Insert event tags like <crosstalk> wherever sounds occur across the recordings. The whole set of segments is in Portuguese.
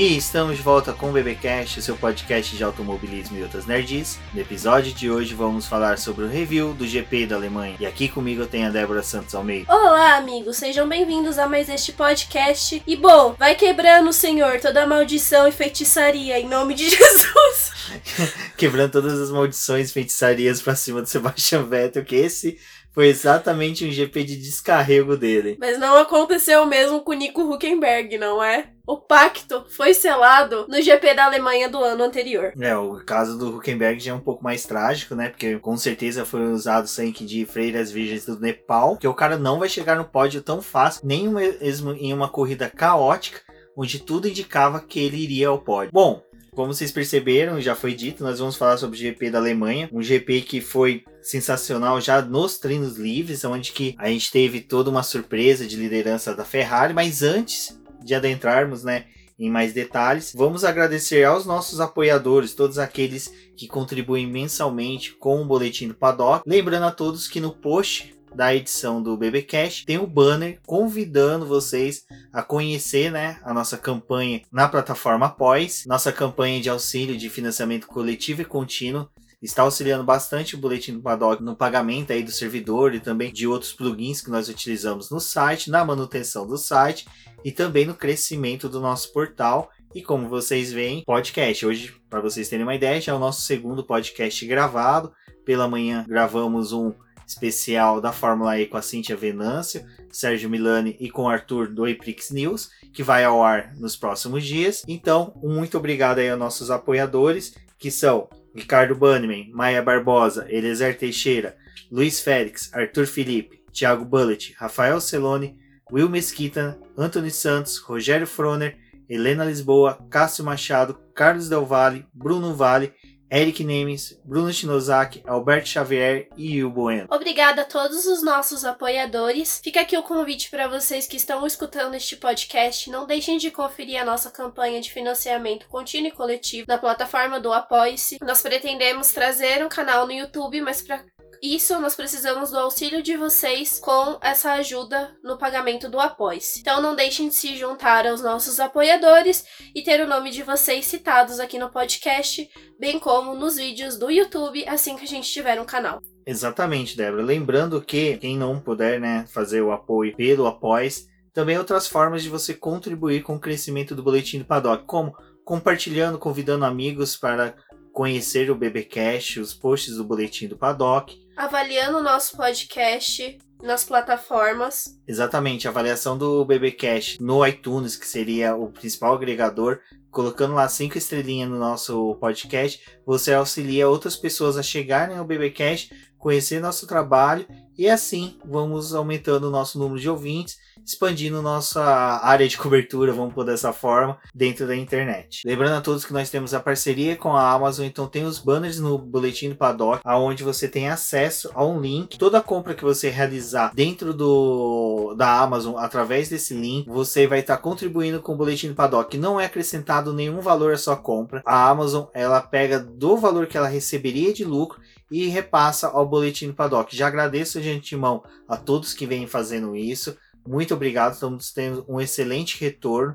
E estamos de volta com o BBcast, seu podcast de automobilismo e outras nerds. No episódio de hoje vamos falar sobre o review do GP da Alemanha. E aqui comigo eu tenho a Débora Santos Almeida. Olá, amigos, sejam bem-vindos a mais este podcast. E bom, vai quebrando, Senhor, toda maldição e feitiçaria em nome de <laughs> Jesus. <laughs> Quebrando todas as maldições e feitiçarias pra cima do Sebastian Vettel, que esse foi exatamente um GP de descarrego dele. Mas não aconteceu o mesmo com o Nico Huckenberg, não é? O pacto foi selado no GP da Alemanha do ano anterior. É, o caso do Huckenberg já é um pouco mais trágico, né? Porque com certeza foi usado sangue de freiras virgens do Nepal, que o cara não vai chegar no pódio tão fácil, nem mesmo em uma corrida caótica, onde tudo indicava que ele iria ao pódio. Bom, como vocês perceberam, já foi dito, nós vamos falar sobre o GP da Alemanha, um GP que foi sensacional já nos treinos livres, onde que a gente teve toda uma surpresa de liderança da Ferrari, mas antes de adentrarmos, né, em mais detalhes, vamos agradecer aos nossos apoiadores, todos aqueles que contribuem mensalmente com o boletim do Paddock. Lembrando a todos que no post da edição do BBcast tem o um banner convidando vocês a conhecer né, a nossa campanha na plataforma Após, nossa campanha de auxílio de financiamento coletivo e contínuo está auxiliando bastante o Boletim do Paddock no pagamento aí do servidor e também de outros plugins que nós utilizamos no site, na manutenção do site e também no crescimento do nosso portal. E como vocês veem, podcast. Hoje, para vocês terem uma ideia, já é o nosso segundo podcast gravado. Pela manhã gravamos um especial da Fórmula E com a Cintia Venâncio, Sérgio Milani e com o Arthur do Eprix News, que vai ao ar nos próximos dias. Então, muito obrigado aí aos nossos apoiadores, que são Ricardo Bannerman, Maia Barbosa, Eliezer Teixeira, Luiz Félix, Arthur Felipe, Thiago Bullet, Rafael Celone, Will Mesquita, Anthony Santos, Rogério Froner, Helena Lisboa, Cássio Machado, Carlos Del Valle, Bruno Vale Eric Nemes, Bruno Shinozaki, Alberto Xavier e Will Bueno. Obrigada a todos os nossos apoiadores. Fica aqui o convite para vocês que estão escutando este podcast. Não deixem de conferir a nossa campanha de financiamento contínuo e coletivo na plataforma do Apoie-se. Nós pretendemos trazer um canal no YouTube, mas para isso, nós precisamos do auxílio de vocês com essa ajuda no pagamento do apoio. Então, não deixem de se juntar aos nossos apoiadores e ter o nome de vocês citados aqui no podcast, bem como nos vídeos do YouTube assim que a gente tiver um canal. Exatamente, Débora. Lembrando que quem não puder né, fazer o apoio pelo Após, também outras formas de você contribuir com o crescimento do Boletim do Paddock, como compartilhando, convidando amigos para conhecer o BBcast, os posts do Boletim do Paddock, avaliando o nosso podcast nas plataformas. Exatamente, a avaliação do BBcast no iTunes, que seria o principal agregador, colocando lá cinco estrelinhas no nosso podcast, você auxilia outras pessoas a chegarem ao BBcast, conhecer nosso trabalho e assim vamos aumentando o nosso número de ouvintes expandindo nossa área de cobertura, vamos por dessa forma, dentro da internet. Lembrando a todos que nós temos a parceria com a Amazon, então tem os banners no boletim do Paddock, aonde você tem acesso a um link. Toda compra que você realizar dentro do da Amazon através desse link, você vai estar tá contribuindo com o boletim do Paddock. Não é acrescentado nenhum valor à sua compra. A Amazon ela pega do valor que ela receberia de lucro e repassa ao boletim do Paddock. Já agradeço de antemão a todos que vêm fazendo isso. Muito obrigado, estamos tendo um excelente retorno.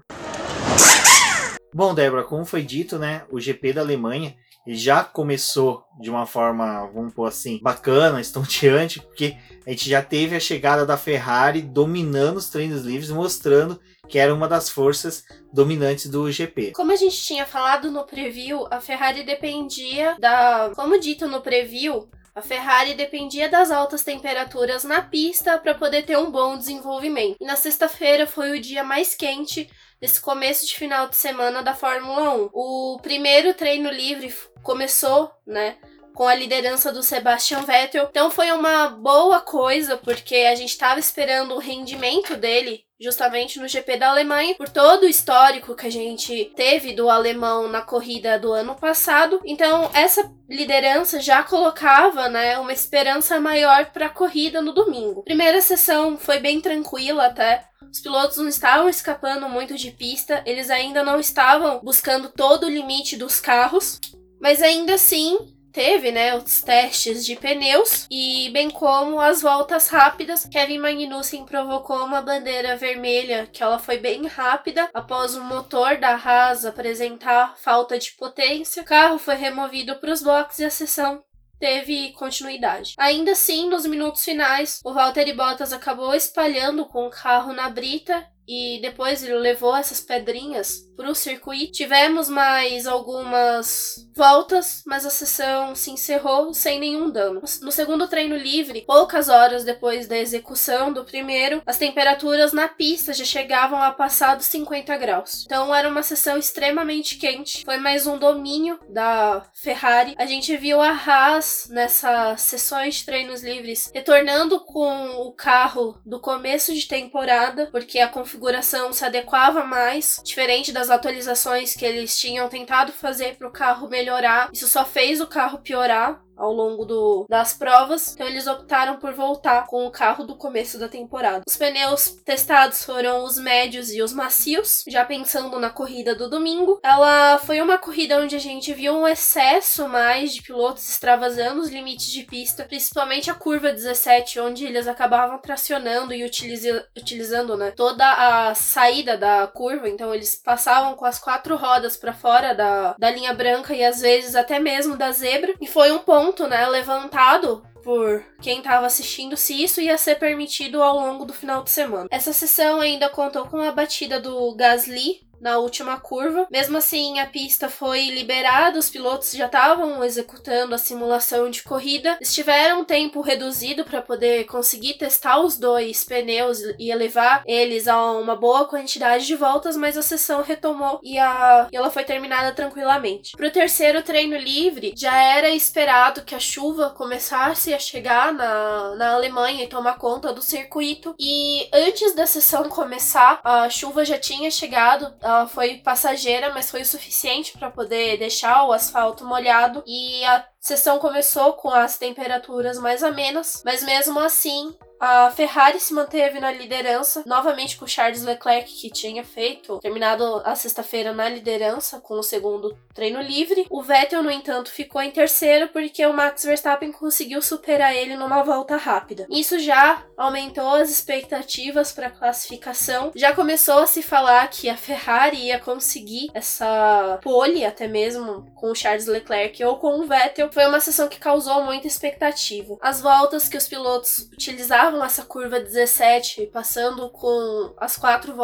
Bom, Débora, como foi dito, né, o GP da Alemanha já começou de uma forma, vamos pôr assim, bacana, estonteante, porque a gente já teve a chegada da Ferrari dominando os treinos livres, mostrando que era uma das forças dominantes do GP. Como a gente tinha falado no preview, a Ferrari dependia da, como dito no preview, a Ferrari dependia das altas temperaturas na pista para poder ter um bom desenvolvimento. E na sexta-feira foi o dia mais quente desse começo de final de semana da Fórmula 1. O primeiro treino livre começou, né, com a liderança do Sebastian Vettel. Então foi uma boa coisa, porque a gente estava esperando o rendimento dele justamente no GP da Alemanha, por todo o histórico que a gente teve do alemão na corrida do ano passado. Então, essa liderança já colocava, né, uma esperança maior para a corrida no domingo. Primeira sessão foi bem tranquila até. Os pilotos não estavam escapando muito de pista, eles ainda não estavam buscando todo o limite dos carros, mas ainda assim teve, né, os testes de pneus e bem como as voltas rápidas. Kevin Magnussen provocou uma bandeira vermelha que ela foi bem rápida após o motor da Haas apresentar falta de potência. O carro foi removido para os boxes e a sessão teve continuidade. Ainda assim, nos minutos finais, o Valtteri Bottas acabou espalhando com o carro na brita e depois ele levou essas pedrinhas para o circuito. Tivemos mais algumas voltas, mas a sessão se encerrou sem nenhum dano. No segundo treino livre, poucas horas depois da execução do primeiro, as temperaturas na pista já chegavam a passar dos 50 graus. Então era uma sessão extremamente quente. Foi mais um domínio da Ferrari. A gente viu a Haas nessas sessões de treinos livres retornando com o carro do começo de temporada, porque a configuração se adequava mais, diferente das atualizações que eles tinham tentado fazer para o carro melhorar. Isso só fez o carro piorar ao longo do, das provas, então eles optaram por voltar com o carro do começo da temporada. Os pneus testados foram os médios e os macios, já pensando na corrida do domingo. Ela foi uma corrida onde a gente viu um excesso mais de pilotos extravasando os limites de pista, principalmente a curva 17, onde eles acabavam tracionando e utiliza, utilizando né, toda a saída da curva, então eles passavam com as quatro rodas para fora da, da linha branca e às vezes até mesmo da zebra, e foi um ponto ponto, né, levantado por quem estava assistindo se isso ia ser permitido ao longo do final de semana. Essa sessão ainda contou com a batida do Gasly na última curva. Mesmo assim, a pista foi liberada, os pilotos já estavam executando a simulação de corrida. Eles tiveram um tempo reduzido para poder conseguir testar os dois pneus e elevar eles a uma boa quantidade de voltas, mas a sessão retomou e, a, e ela foi terminada tranquilamente. Para o terceiro treino livre, já era esperado que a chuva começasse a chegar na, na Alemanha e tomar conta do circuito. E antes da sessão começar, a chuva já tinha chegado ela foi passageira, mas foi o suficiente para poder deixar o asfalto molhado. E a sessão começou com as temperaturas mais amenas, mas mesmo assim a Ferrari se manteve na liderança, novamente com Charles Leclerc, que tinha feito, terminado a sexta-feira na liderança com o segundo treino livre. O Vettel, no entanto, ficou em terceiro porque o Max Verstappen conseguiu superar ele numa volta rápida. Isso já aumentou as expectativas para a classificação. Já começou a se falar que a Ferrari ia conseguir essa pole, até mesmo com o Charles Leclerc ou com o Vettel. Foi uma sessão que causou muita expectativa. As voltas que os pilotos utilizaram estavam essa curva 17, passando com as quatro,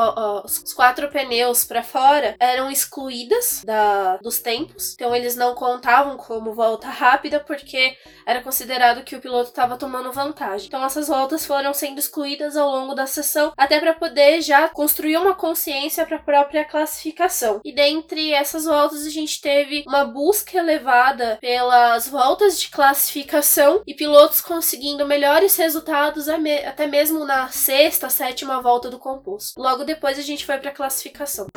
os quatro pneus para fora, eram excluídas da, dos tempos. Então eles não contavam como volta rápida porque era considerado que o piloto estava tomando vantagem. Então essas voltas foram sendo excluídas ao longo da sessão, até para poder já construir uma consciência para a própria classificação. E dentre essas voltas a gente teve uma busca elevada pelas voltas de classificação e pilotos conseguindo melhores resultados até mesmo na sexta, sétima volta do composto. Logo depois a gente foi para a classificação.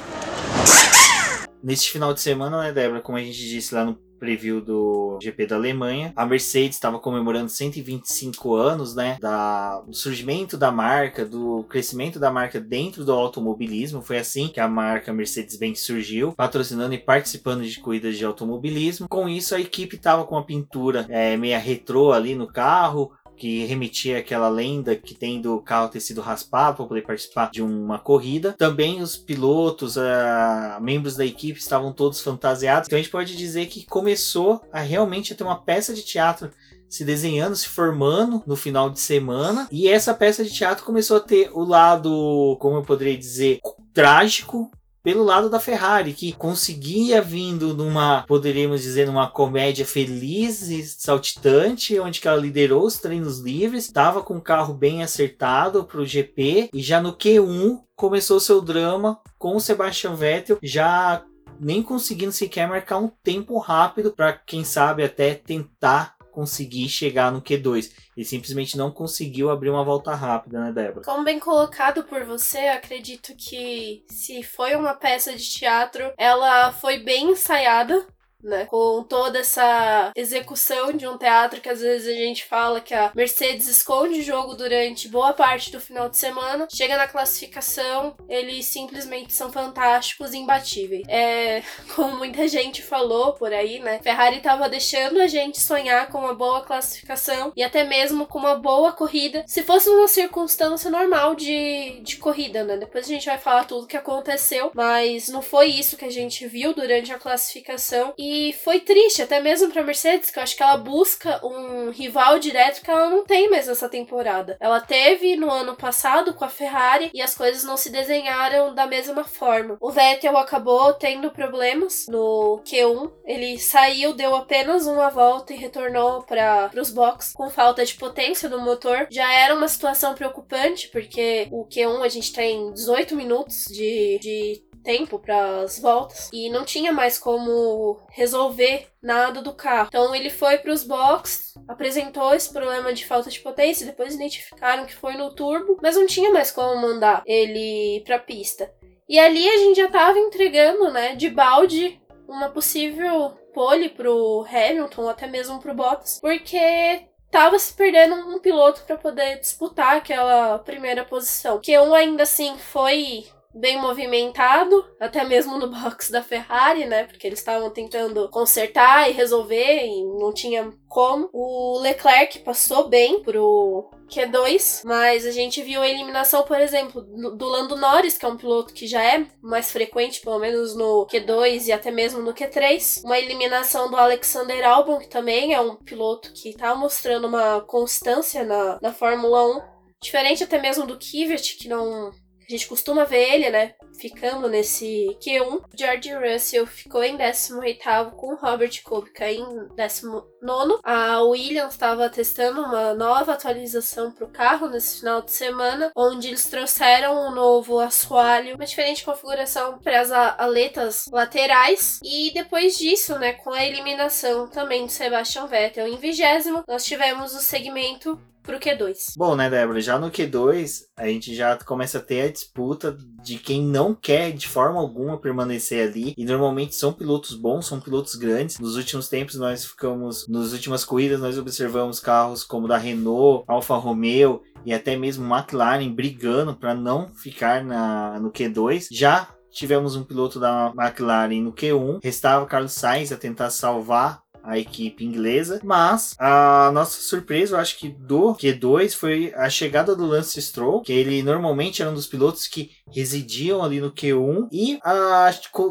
Neste final de semana, né, Débora, como a gente disse lá no preview do GP da Alemanha. A Mercedes estava comemorando 125 anos, né, da, do surgimento da marca, do crescimento da marca dentro do automobilismo. Foi assim que a marca Mercedes-Benz surgiu, patrocinando e participando de corridas de automobilismo. Com isso, a equipe estava com uma pintura é, meia retrô ali no carro, que remetia àquela lenda que tem do carro ter sido raspado para poder participar de uma corrida. Também os pilotos, uh, membros da equipe estavam todos fantasiados. Então a gente pode dizer que começou a realmente ter uma peça de teatro se desenhando, se formando no final de semana. E essa peça de teatro começou a ter o lado, como eu poderia dizer, trágico pelo lado da Ferrari, que conseguia vindo numa, poderíamos dizer, numa comédia feliz e saltitante, onde ela liderou os treinos livres, estava com o carro bem acertado para o GP e já no Q1 começou seu drama com o Sebastian Vettel já nem conseguindo sequer marcar um tempo rápido para quem sabe até tentar conseguir chegar no Q2. Ele simplesmente não conseguiu abrir uma volta rápida, né, Débora? Como bem colocado por você, acredito que se foi uma peça de teatro, ela foi bem ensaiada né? Com toda essa execução de um teatro que às vezes a gente fala que a Mercedes esconde o jogo durante boa parte do final de semana, chega na classificação, eles simplesmente são fantásticos e imbatíveis. É, <laughs> como muita gente falou por aí, né? Ferrari tava deixando a gente sonhar com uma boa classificação e até mesmo com uma boa corrida, se fosse uma circunstância normal de, de corrida, né? Depois a gente vai falar tudo que aconteceu, mas não foi isso que a gente viu durante a classificação e foi triste, até mesmo pra Mercedes, que eu acho que ela busca um rival direto que ela não tem mais essa temporada. Ela teve no ano passado com a Ferrari e as coisas não se desenharam da mesma forma. O Vettel acabou tendo problemas no Q1, ele saiu, deu apenas uma volta e retornou para os boxes com falta de potência no motor. Já era uma situação preocupante, porque o Q1 a gente tem 18 minutos de, de tempo para as voltas e não tinha mais como resolver nada do carro. Então ele foi para os boxes, apresentou esse problema de falta de potência, depois identificaram que foi no turbo, mas não tinha mais como mandar ele para a pista. E ali a gente já estava entregando, né, de balde uma possível pole pro Hamilton, até mesmo pro Bottas, porque tava se perdendo um piloto para poder disputar aquela primeira posição. Que um ainda assim foi bem movimentado, até mesmo no <laughs> box da Ferrari, né? Porque eles estavam tentando consertar e resolver e não tinha como. O Leclerc passou bem pro Q2, mas a gente viu a eliminação, por exemplo, do Lando Norris, que é um piloto que já é mais frequente, pelo menos no Q2 e até mesmo no Q3. Uma eliminação do Alexander Albon, que também é um piloto que tá mostrando uma constância na, na Fórmula 1. Diferente até mesmo do Kvyat, que não a gente costuma ver ele, né? Ficando nesse Q1. George Russell ficou em 18 com Robert Kubica em 19. A Williams estava testando uma nova atualização para o carro nesse final de semana, onde eles trouxeram um novo assoalho, uma diferente configuração para as aletas laterais. E depois disso, né, com a eliminação também de Sebastian Vettel em vigésimo, nós tivemos o segmento pro Q2. Bom, né, Débora? Já no Q2, a gente já começa a ter a disputa de quem não quer de forma alguma permanecer ali. E normalmente são pilotos bons, são pilotos grandes. Nos últimos tempos, nós ficamos, nas últimas corridas, nós observamos carros como da Renault, Alfa Romeo e até mesmo McLaren brigando para não ficar na, no Q2. Já tivemos um piloto da McLaren no Q1, restava Carlos Sainz a tentar salvar a equipe inglesa. Mas a nossa surpresa, eu acho que do Q2 foi a chegada do Lance Stroll, que ele normalmente era um dos pilotos que residiam ali no Q1 e a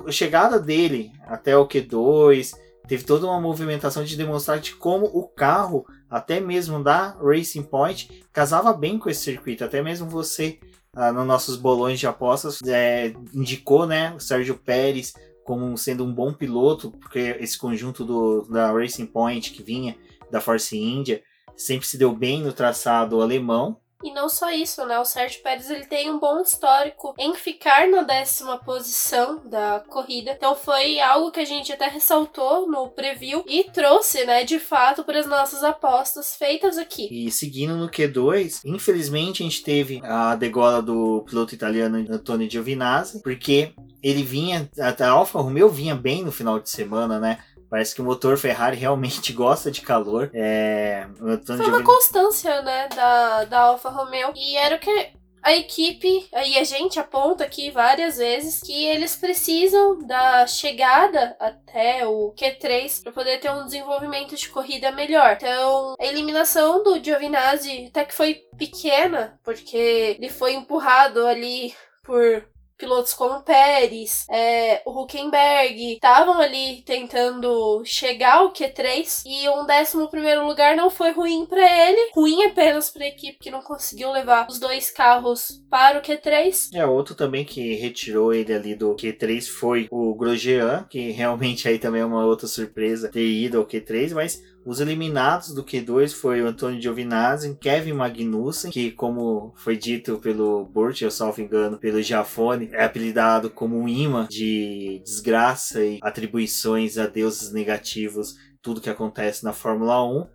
chegada dele até o Q2 teve toda uma movimentação de demonstrar de como o carro, até mesmo da Racing Point, casava bem com esse circuito. Até mesmo você, ah, nos nossos bolões de apostas, é, indicou né, o Sérgio Pérez como sendo um bom piloto, porque esse conjunto do, da Racing Point que vinha da Force India sempre se deu bem no traçado alemão. E não só isso, né? O Sérgio Pérez ele tem um bom histórico em ficar na décima posição da corrida. Então foi algo que a gente até ressaltou no preview e trouxe, né, de fato, para as nossas apostas feitas aqui. E seguindo no Q2, infelizmente a gente teve a degola do piloto italiano Antonio Giovinazzi, porque ele vinha, a Alfa Romeo vinha bem no final de semana, né? Parece que o motor Ferrari realmente <laughs> gosta de calor. É, Foi uma constância, né, da, da Alfa Romeo. E era o que a equipe, aí a gente aponta aqui várias vezes que eles precisam da chegada até o Q3 para poder ter um desenvolvimento de corrida melhor. Então, a eliminação do Giovinazzi até que foi pequena, porque ele foi empurrado ali por pilotos como Pérez, é, o Huckenberg, estavam ali tentando chegar ao Q3 e um 11 primeiro lugar não foi ruim para ele, ruim apenas para a equipe que não conseguiu levar os dois carros para o Q3. É, outro também que retirou ele ali do Q3 foi o Grosjean, que realmente aí também é uma outra surpresa ter ido ao Q3, mas os eliminados do Q2 foi o Antônio Giovinazzi, Kevin Magnussen, que como foi dito pelo Burt, eu salvo engano, pelo Jafone, é apelidado como um imã de desgraça e atribuições a deuses negativos, tudo que acontece na Fórmula 1.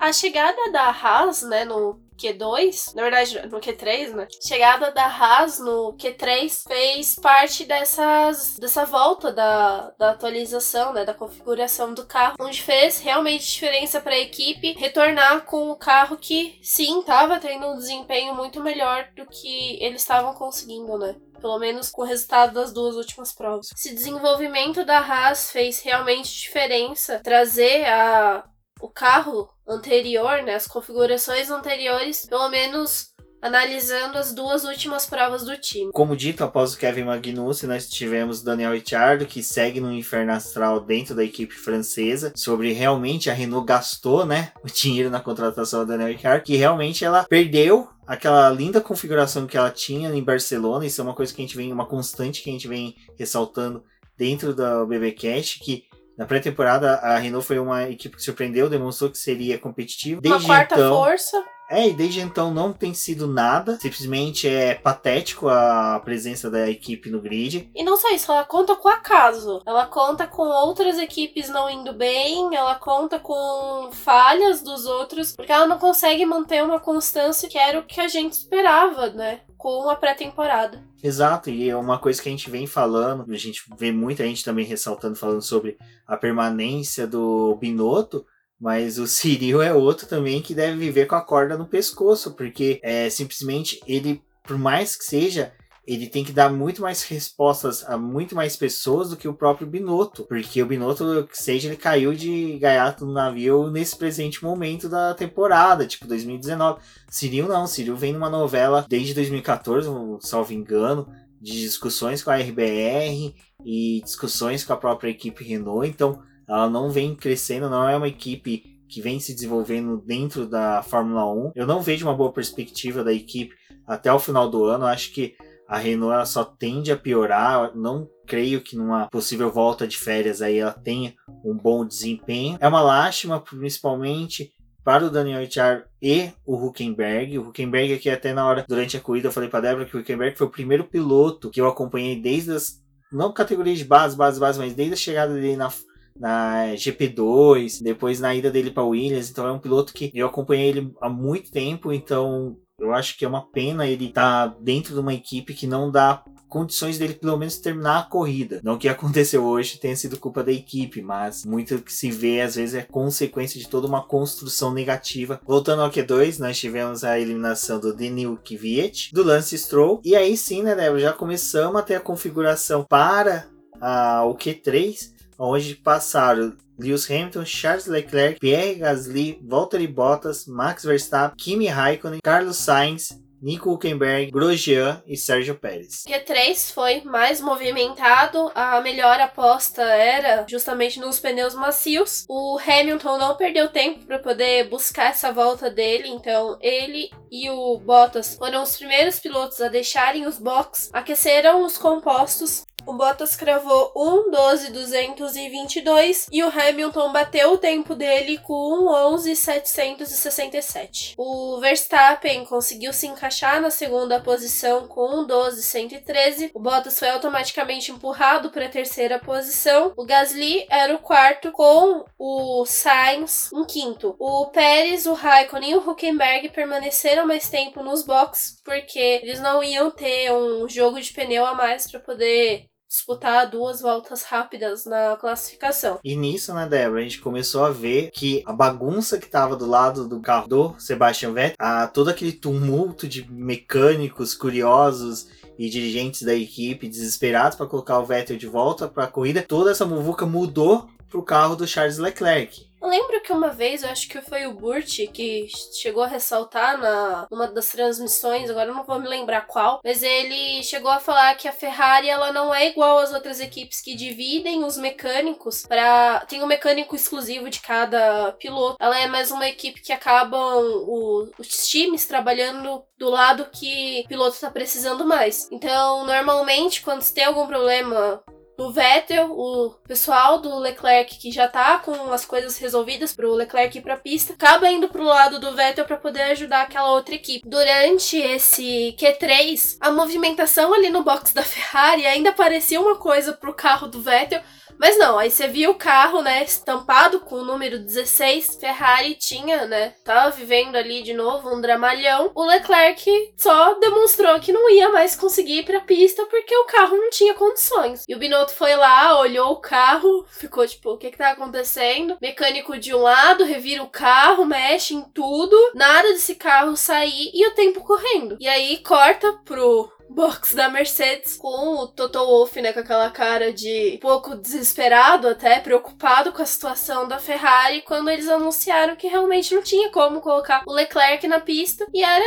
A chegada da Haas, né, no Q2, na verdade no Q3, né? Chegada da Haas no Q3 fez parte dessas dessa volta da, da atualização, né, da configuração do carro, onde fez realmente diferença para a equipe retornar com o carro que sim estava tendo um desempenho muito melhor do que eles estavam conseguindo, né? pelo menos com o resultado das duas últimas provas. Esse desenvolvimento da Haas fez realmente diferença trazer a o carro anterior, né, as configurações anteriores, pelo menos analisando as duas últimas provas do time. Como dito, após o Kevin Magnussen, nós tivemos Daniel Ricciardo, que segue no inferno astral dentro da equipe francesa, sobre realmente a Renault gastou, né, <laughs> o dinheiro na contratação da Daniel Ricciardo, que realmente ela perdeu aquela linda configuração que ela tinha em Barcelona, isso é uma coisa que a gente vem, uma constante que a gente vem ressaltando dentro da BBcast, que na pré-temporada, a Renault foi uma equipe que surpreendeu, demonstrou que seria competitiva. Desde uma quarta então, força. É, e desde então não tem sido nada. Simplesmente é patético a presença da equipe no grid. E não só isso, ela conta com acaso. Ela conta com outras equipes não indo bem, ela conta com falhas dos outros, porque ela não consegue manter uma constância que era o que a gente esperava, né? com a pré-temporada. Exato, e é uma coisa que a gente vem falando, a gente vê muita gente também ressaltando, falando sobre a permanência do Binotto, mas o Cyril é outro também que deve viver com a corda no pescoço, porque é simplesmente ele, por mais que seja, ele tem que dar muito mais respostas a muito mais pessoas do que o próprio Binotto, porque o Binotto, seja, ele caiu de gaiato no navio nesse presente momento da temporada, tipo 2019. Cyril não, Cyril vem numa novela desde 2014, salvo engano, de discussões com a RBR e discussões com a própria equipe Renault, então ela não vem crescendo, não é uma equipe que vem se desenvolvendo dentro da Fórmula 1. Eu não vejo uma boa perspectiva da equipe até o final do ano. acho que a Renault só tende a piorar. Não creio que numa possível volta de férias aí ela tenha um bom desempenho. É uma lástima, principalmente para o Daniel Ricciardo e o Huckenberg. O Huckenberg aqui até na hora, durante a corrida, eu falei para Débora que o Huckenberg foi o primeiro piloto que eu acompanhei desde as não categorias de base, base, base, mas desde a chegada dele na, na GP2, depois na ida dele para Williams. Então é um piloto que eu acompanhei ele há muito tempo, então eu acho que é uma pena ele estar tá dentro de uma equipe que não dá condições dele pelo menos terminar a corrida. Não que <laughs> aconteceu hoje tenha sido culpa da equipe, mas muito que se vê às vezes é consequência de toda uma construção negativa. Voltando ao Q2, nós tivemos a eliminação do Denil Kvyat, do Lance Stroll, e aí sim, né, Débora, já começamos a ter a configuração para a, o Q3, onde passaram Lewis Hamilton, Charles Leclerc, Pierre Gasly, Valtteri Bottas, Max Verstappen, Kimi Raikkonen, Carlos Sainz, Nico Huckenberg, Grosjean e Sérgio Pérez. Q3 foi mais movimentado, a melhor aposta era justamente nos pneus macios. O Hamilton não perdeu tempo para poder buscar essa volta dele, então ele e o Bottas foram os primeiros pilotos a deixarem os boxes, aqueceram os compostos o Bottas cravou 1,12,222 e o Hamilton bateu o tempo dele com 11,767. O Verstappen conseguiu se encaixar na segunda posição com 1,12,113. O Bottas foi automaticamente empurrado para a terceira posição. O Gasly era o quarto com o Sainz em quinto. O Pérez, o Raikkonen e o Huckenberg permaneceram mais tempo nos boxes porque eles não iam ter um jogo de pneu a mais para poder disputar duas voltas rápidas na classificação. E nisso, né, Débora, a gente começou a ver que a bagunça que tava do lado do carro do Sebastian Vettel, a, todo aquele tumulto de mecânicos curiosos e dirigentes da equipe desesperados para colocar o Vettel de volta para a corrida, toda essa muvuca mudou pro carro do Charles Leclerc. Lembro que uma vez, eu acho que foi o Burt que chegou a ressaltar na numa das transmissões, agora não vou me lembrar qual, mas ele chegou a falar que a Ferrari ela não é igual às outras equipes que dividem os mecânicos para tem um mecânico exclusivo de cada piloto. Ela é mais uma equipe que acabam o, os times trabalhando do lado que o piloto está precisando mais. Então, normalmente, quando você tem algum problema do Vettel, o pessoal do Leclerc que já tá com as coisas resolvidas pro Leclerc ir pra pista, acaba indo pro lado do Vettel para poder ajudar aquela outra equipe. Durante esse Q3, a movimentação ali no box da Ferrari ainda parecia uma coisa pro carro do Vettel, Mas não, aí você viu o carro, né, estampado com o número 16. Ferrari tinha, né, tava vivendo ali de novo um dramalhão. O Leclerc só demonstrou que não ia mais conseguir ir pra pista porque o carro não tinha condições. E o Binotto foi lá, olhou o carro, ficou tipo, o que que tá acontecendo? Mecânico de um lado, revira o carro, mexe em tudo, nada desse carro sair e o tempo correndo. E aí corta pro box da Mercedes com o Toto Wolff, né, com aquela cara de um pouco desesperado, até preocupado com a situação da Ferrari, quando eles anunciaram que realmente não tinha como colocar o Leclerc na pista e era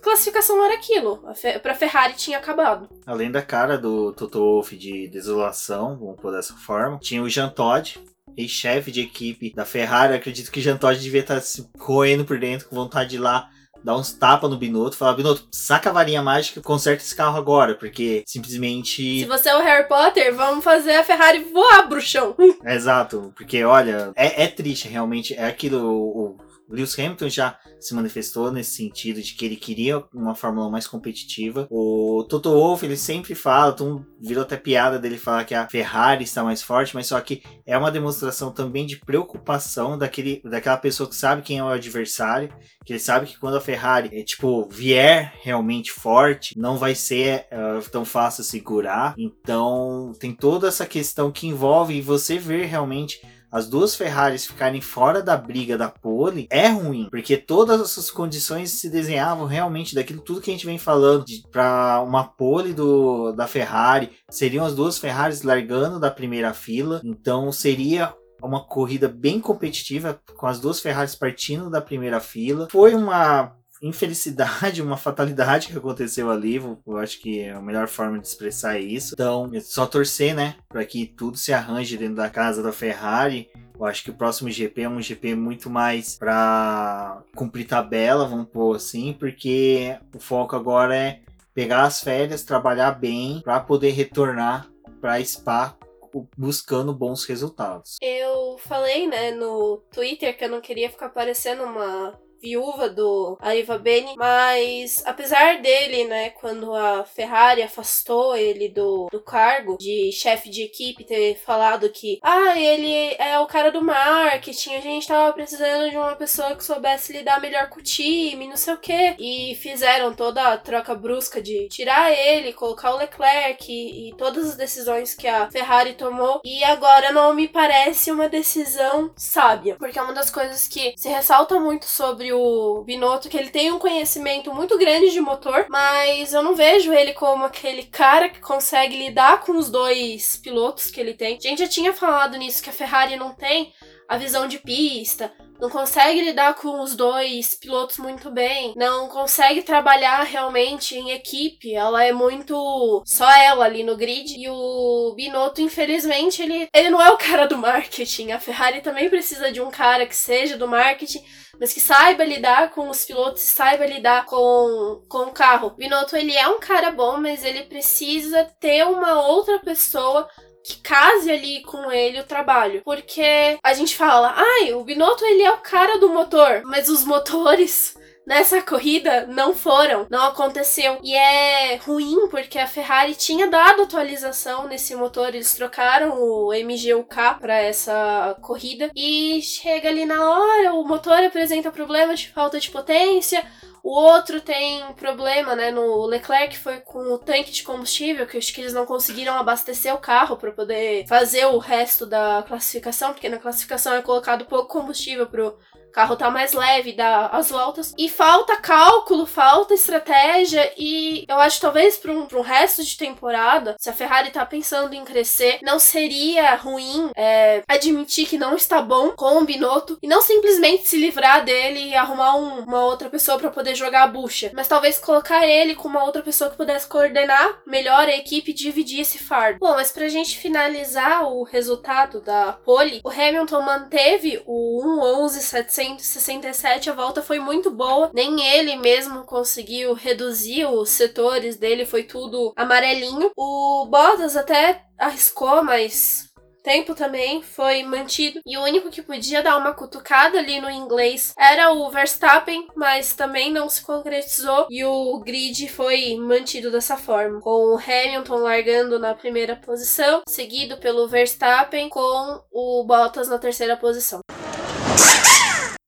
classificação era aquilo. A Fe pra Ferrari tinha acabado. Além da cara do Toto Wolff de desolação, vamos por dessa forma, tinha o Jean Todt, ex-chefe de equipe da Ferrari. acredito que Jean Todt devia estar se roendo por dentro, com vontade de ir lá dar uns tapas no Binotto, falar, Binotto, saca a varinha mágica e conserta esse carro agora, porque simplesmente... Se você é o Harry Potter, vamos fazer a Ferrari voar, bruxão. Exato, porque olha, é, é triste realmente, é aquilo, o, Lewis Hamilton já se manifestou nesse sentido de que ele queria uma Fórmula mais competitiva. O Toto Wolff, ele sempre fala, então virou até piada dele falar que a Ferrari está mais forte, mas só que é uma demonstração também de preocupação daquele, daquela pessoa que sabe quem é o adversário, que ele sabe que quando a Ferrari, é, tipo, vier realmente forte, não vai ser uh, tão fácil segurar. Então, tem toda essa questão que envolve você ver realmente as duas Ferraris ficarem fora da briga da pole é ruim, porque todas essas condições se desenhavam realmente daquilo tudo que a gente vem falando para uma pole do, da Ferrari, seriam as duas Ferraris largando da primeira fila, então seria uma corrida bem competitiva com as duas Ferraris partindo da primeira fila. Foi uma infelicidade, <laughs> uma fatalidade que aconteceu ali. Eu acho que é a melhor forma de expressar isso. Então, é só torcer, né, para que tudo se arranje dentro da casa da Ferrari. Eu acho que o próximo GP é um GP muito mais para cumprir tabela, vamos pôr assim, porque o foco agora é pegar as férias, trabalhar bem para poder retornar para Spa buscando bons resultados. Eu falei, né, no Twitter que eu não queria ficar parecendo uma viúva do Aiva Beni, mas apesar dele, né, quando a Ferrari afastou ele do, do cargo de chefe de equipe, ter falado que, ah, ele é o cara do marketing, a gente tava precisando de uma pessoa que soubesse lidar melhor com o time, não sei o que, e fizeram toda a troca brusca de tirar ele, colocar o Leclerc e, e todas as decisões que a Ferrari tomou, e agora não me parece uma decisão sábia, porque é uma das coisas que se ressalta muito sobre o Binotto que ele tem um conhecimento muito grande de motor, mas eu não vejo ele como aquele cara que consegue lidar com os dois pilotos que ele tem. A gente já tinha falado nisso que a Ferrari não tem a visão de pista, não consegue lidar com os dois pilotos muito bem, não consegue trabalhar realmente em equipe. Ela é muito só ela ali no grid. E o Binotto, infelizmente, ele, ele não é o cara do marketing. A Ferrari também precisa de um cara que seja do marketing mas que saiba lidar com os pilotos, saiba lidar com, com o carro. Binotto, ele é um cara bom, mas ele precisa ter uma outra pessoa que case ali com ele o trabalho. Porque a gente fala, ai, o Binotto ele é o cara do motor, mas os motores nessa corrida não foram, não aconteceu. E é ruim porque a Ferrari tinha dado atualização nesse motor, eles trocaram o MGUK para essa corrida e chega ali na hora, o motor apresenta problema de falta de potência. O outro tem problema, né? No Leclerc foi com o tanque de combustível, que acho que eles não conseguiram abastecer o carro para poder fazer o resto da classificação, porque na classificação é colocado pouco combustível pro carro tá mais leve, dá as voltas. E falta cálculo, falta estratégia. E eu acho talvez para um, um resto de temporada, se a Ferrari tá pensando em crescer, não seria ruim é, admitir que não está bom com o Binotto e não simplesmente se livrar dele e arrumar um, uma outra pessoa para poder jogar a bucha. Mas talvez colocar ele com uma outra pessoa que pudesse coordenar melhor a equipe e dividir esse fardo. Bom, mas pra gente finalizar o resultado da pole, o Hamilton manteve o 1.11.700 167, a volta foi muito boa. Nem ele mesmo conseguiu reduzir os setores dele, foi tudo amarelinho. O Bottas até arriscou, mas tempo também foi mantido. E o único que podia dar uma cutucada ali no inglês era o Verstappen, mas também não se concretizou. E o grid foi mantido dessa forma, com o Hamilton largando na primeira posição, seguido pelo Verstappen, com o Bottas na terceira posição.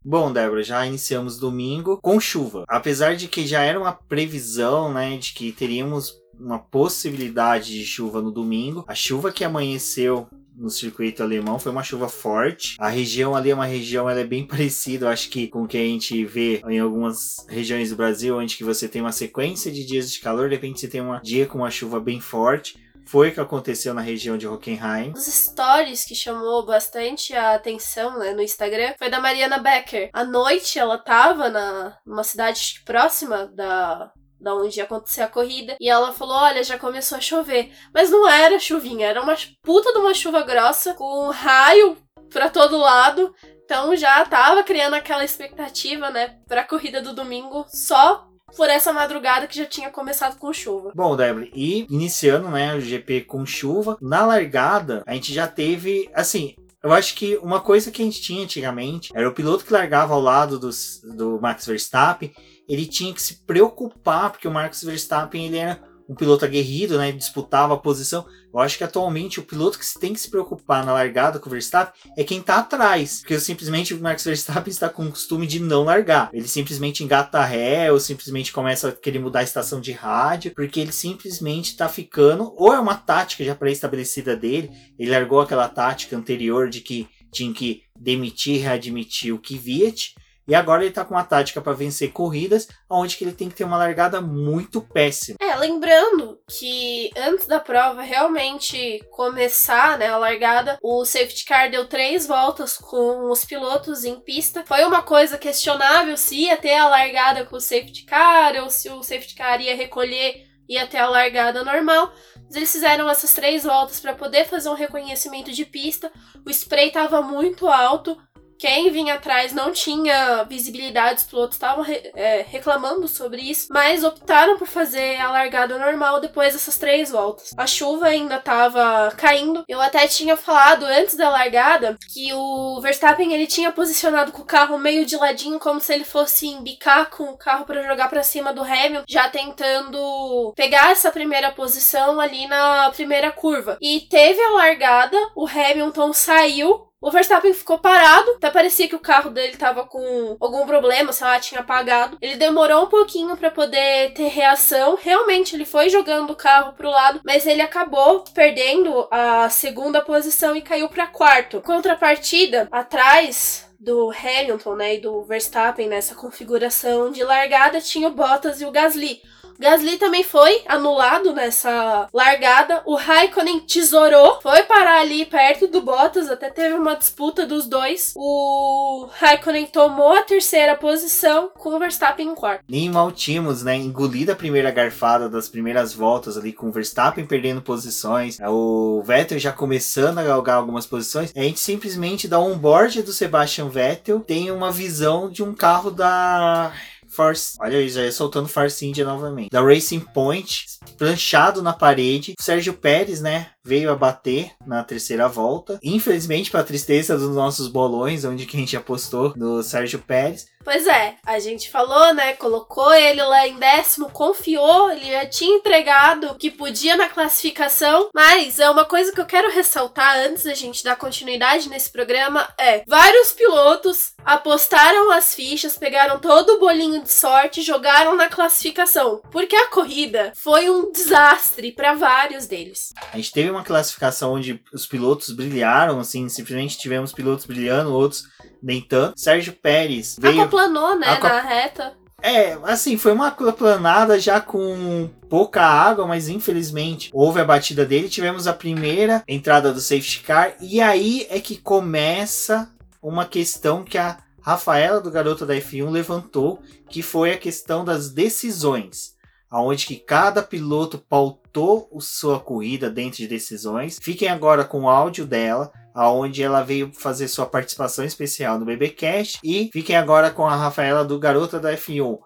Bom, Débora, já iniciamos domingo com chuva. Apesar de que já era uma previsão, né, de que teríamos uma possibilidade de chuva no domingo, a chuva que amanheceu no circuito alemão foi uma chuva forte. A região ali é uma região, ela é bem <laughs> parecida, acho que com o que a gente vê em algumas regiões do Brasil, onde que você tem uma sequência de dias de calor, de repente você tem um dia com uma chuva bem forte. Foi que aconteceu na região de Hockenheim. Os stories que chamou bastante a atenção né, no Instagram foi da Mariana Becker. À noite ela tava na, numa cidade próxima da, da onde ia acontecer a corrida. E ela falou: Olha, já começou a chover. Mas não era chuvinha, era uma puta de uma chuva grossa, com um raio pra todo lado. Então já tava criando aquela expectativa, né, pra corrida do domingo só por essa madrugada que já tinha começado com chuva. Bom, Débora, e iniciando, né, o GP com chuva, na largada, a gente já teve, assim, eu acho que uma coisa que a gente tinha antigamente era o piloto que largava ao lado do, do Max Verstappen, ele tinha que se preocupar, porque o Max Verstappen ele era um piloto aguerrido, né? Disputava a posição. Eu acho que atualmente o piloto que tem que se preocupar na largada com o Verstappen é quem tá atrás. Porque simplesmente o Max Verstappen está com o costume de não largar. Ele simplesmente engata ré, ou simplesmente começa a querer mudar a estação de rádio, porque ele simplesmente tá ficando. Ou é uma tática já pré-estabelecida dele. Ele largou aquela tática anterior de que tinha que demitir readmitir o Kvyat e agora ele tá com uma tática para vencer corridas, onde que ele tem que ter uma largada muito péssima. É, lembrando que antes da prova realmente começar, né, a largada, o safety car deu três voltas com os pilotos em pista. Foi uma coisa questionável se ia ter a largada com o safety car ou se o safety car ia recolher e até a largada normal. Eles fizeram essas três voltas para poder fazer um reconhecimento de pista. O spray estava muito alto, quem vinha atrás não tinha visibilidade, os pilotos estavam é, reclamando sobre isso, mas optaram por fazer a largada normal depois dessas três voltas. A chuva ainda estava caindo. Eu até tinha falado antes da largada que o Verstappen ele tinha posicionado com o carro meio de ladinho, como se ele fosse embicar com o carro para jogar para cima do Hamilton, já tentando pegar essa primeira posição ali na primeira curva. E teve a largada, o Hamilton saiu o Verstappen ficou parado, até parecia que o carro dele tava com algum problema, sei lá, tinha apagado. Ele demorou um pouquinho para poder ter reação. Realmente, ele foi jogando o carro pro lado, mas ele acabou perdendo a segunda posição e caiu para quarto. Contrapartida, atrás do Hamilton, né, e do Verstappen nessa configuração de largada tinha o Bottas e o Gasly. Gasly também foi anulado nessa largada. O Raikkonen tesourou, foi parar ali perto do Bottas, até teve uma disputa dos dois. O Raikkonen tomou a terceira posição com o Verstappen em quarto. Nem mal tínhamos, né? Engolida a primeira garfada das primeiras voltas ali com o Verstappen perdendo posições, o Vettel já começando a galgar algumas posições. A gente simplesmente dá um board do Sebastian Vettel, tem uma visão de um carro da Force. Olha aí, já soltando Force India novamente. Da Racing Point, planchado na parede. Sérgio Pérez, né? Veio a bater na terceira volta. Infelizmente, para tristeza dos nossos bolões, onde que a gente apostou no Sérgio Pérez. Pois é, a gente falou, né? Colocou ele lá em décimo, confiou, ele já tinha entregado que podia na classificação. Mas é uma coisa que eu quero ressaltar antes da gente dar continuidade nesse programa: é vários pilotos apostaram as fichas, pegaram todo o bolinho de sorte e jogaram na classificação. Porque a corrida foi um desastre para vários deles. A gente teve uma classificação onde os pilotos brilharam, assim, simplesmente tivemos pilotos brilhando, outros nem tanto. Sérgio Pérez veio. Acoplanou, né, Aqua... na reta. É, assim, foi uma aquaplanada já com pouca água, mas infelizmente houve a batida dele. Tivemos a primeira entrada do safety car, e aí é que começa uma questão que a Rafaela do Garoto da F1 levantou, que foi a questão das decisões aonde que cada piloto pautou sua corrida dentro de decisões. Fiquem agora com o áudio dela, aonde ela veio fazer sua participação especial no BBcast e fiquem agora com a Rafaela do Garota da F1.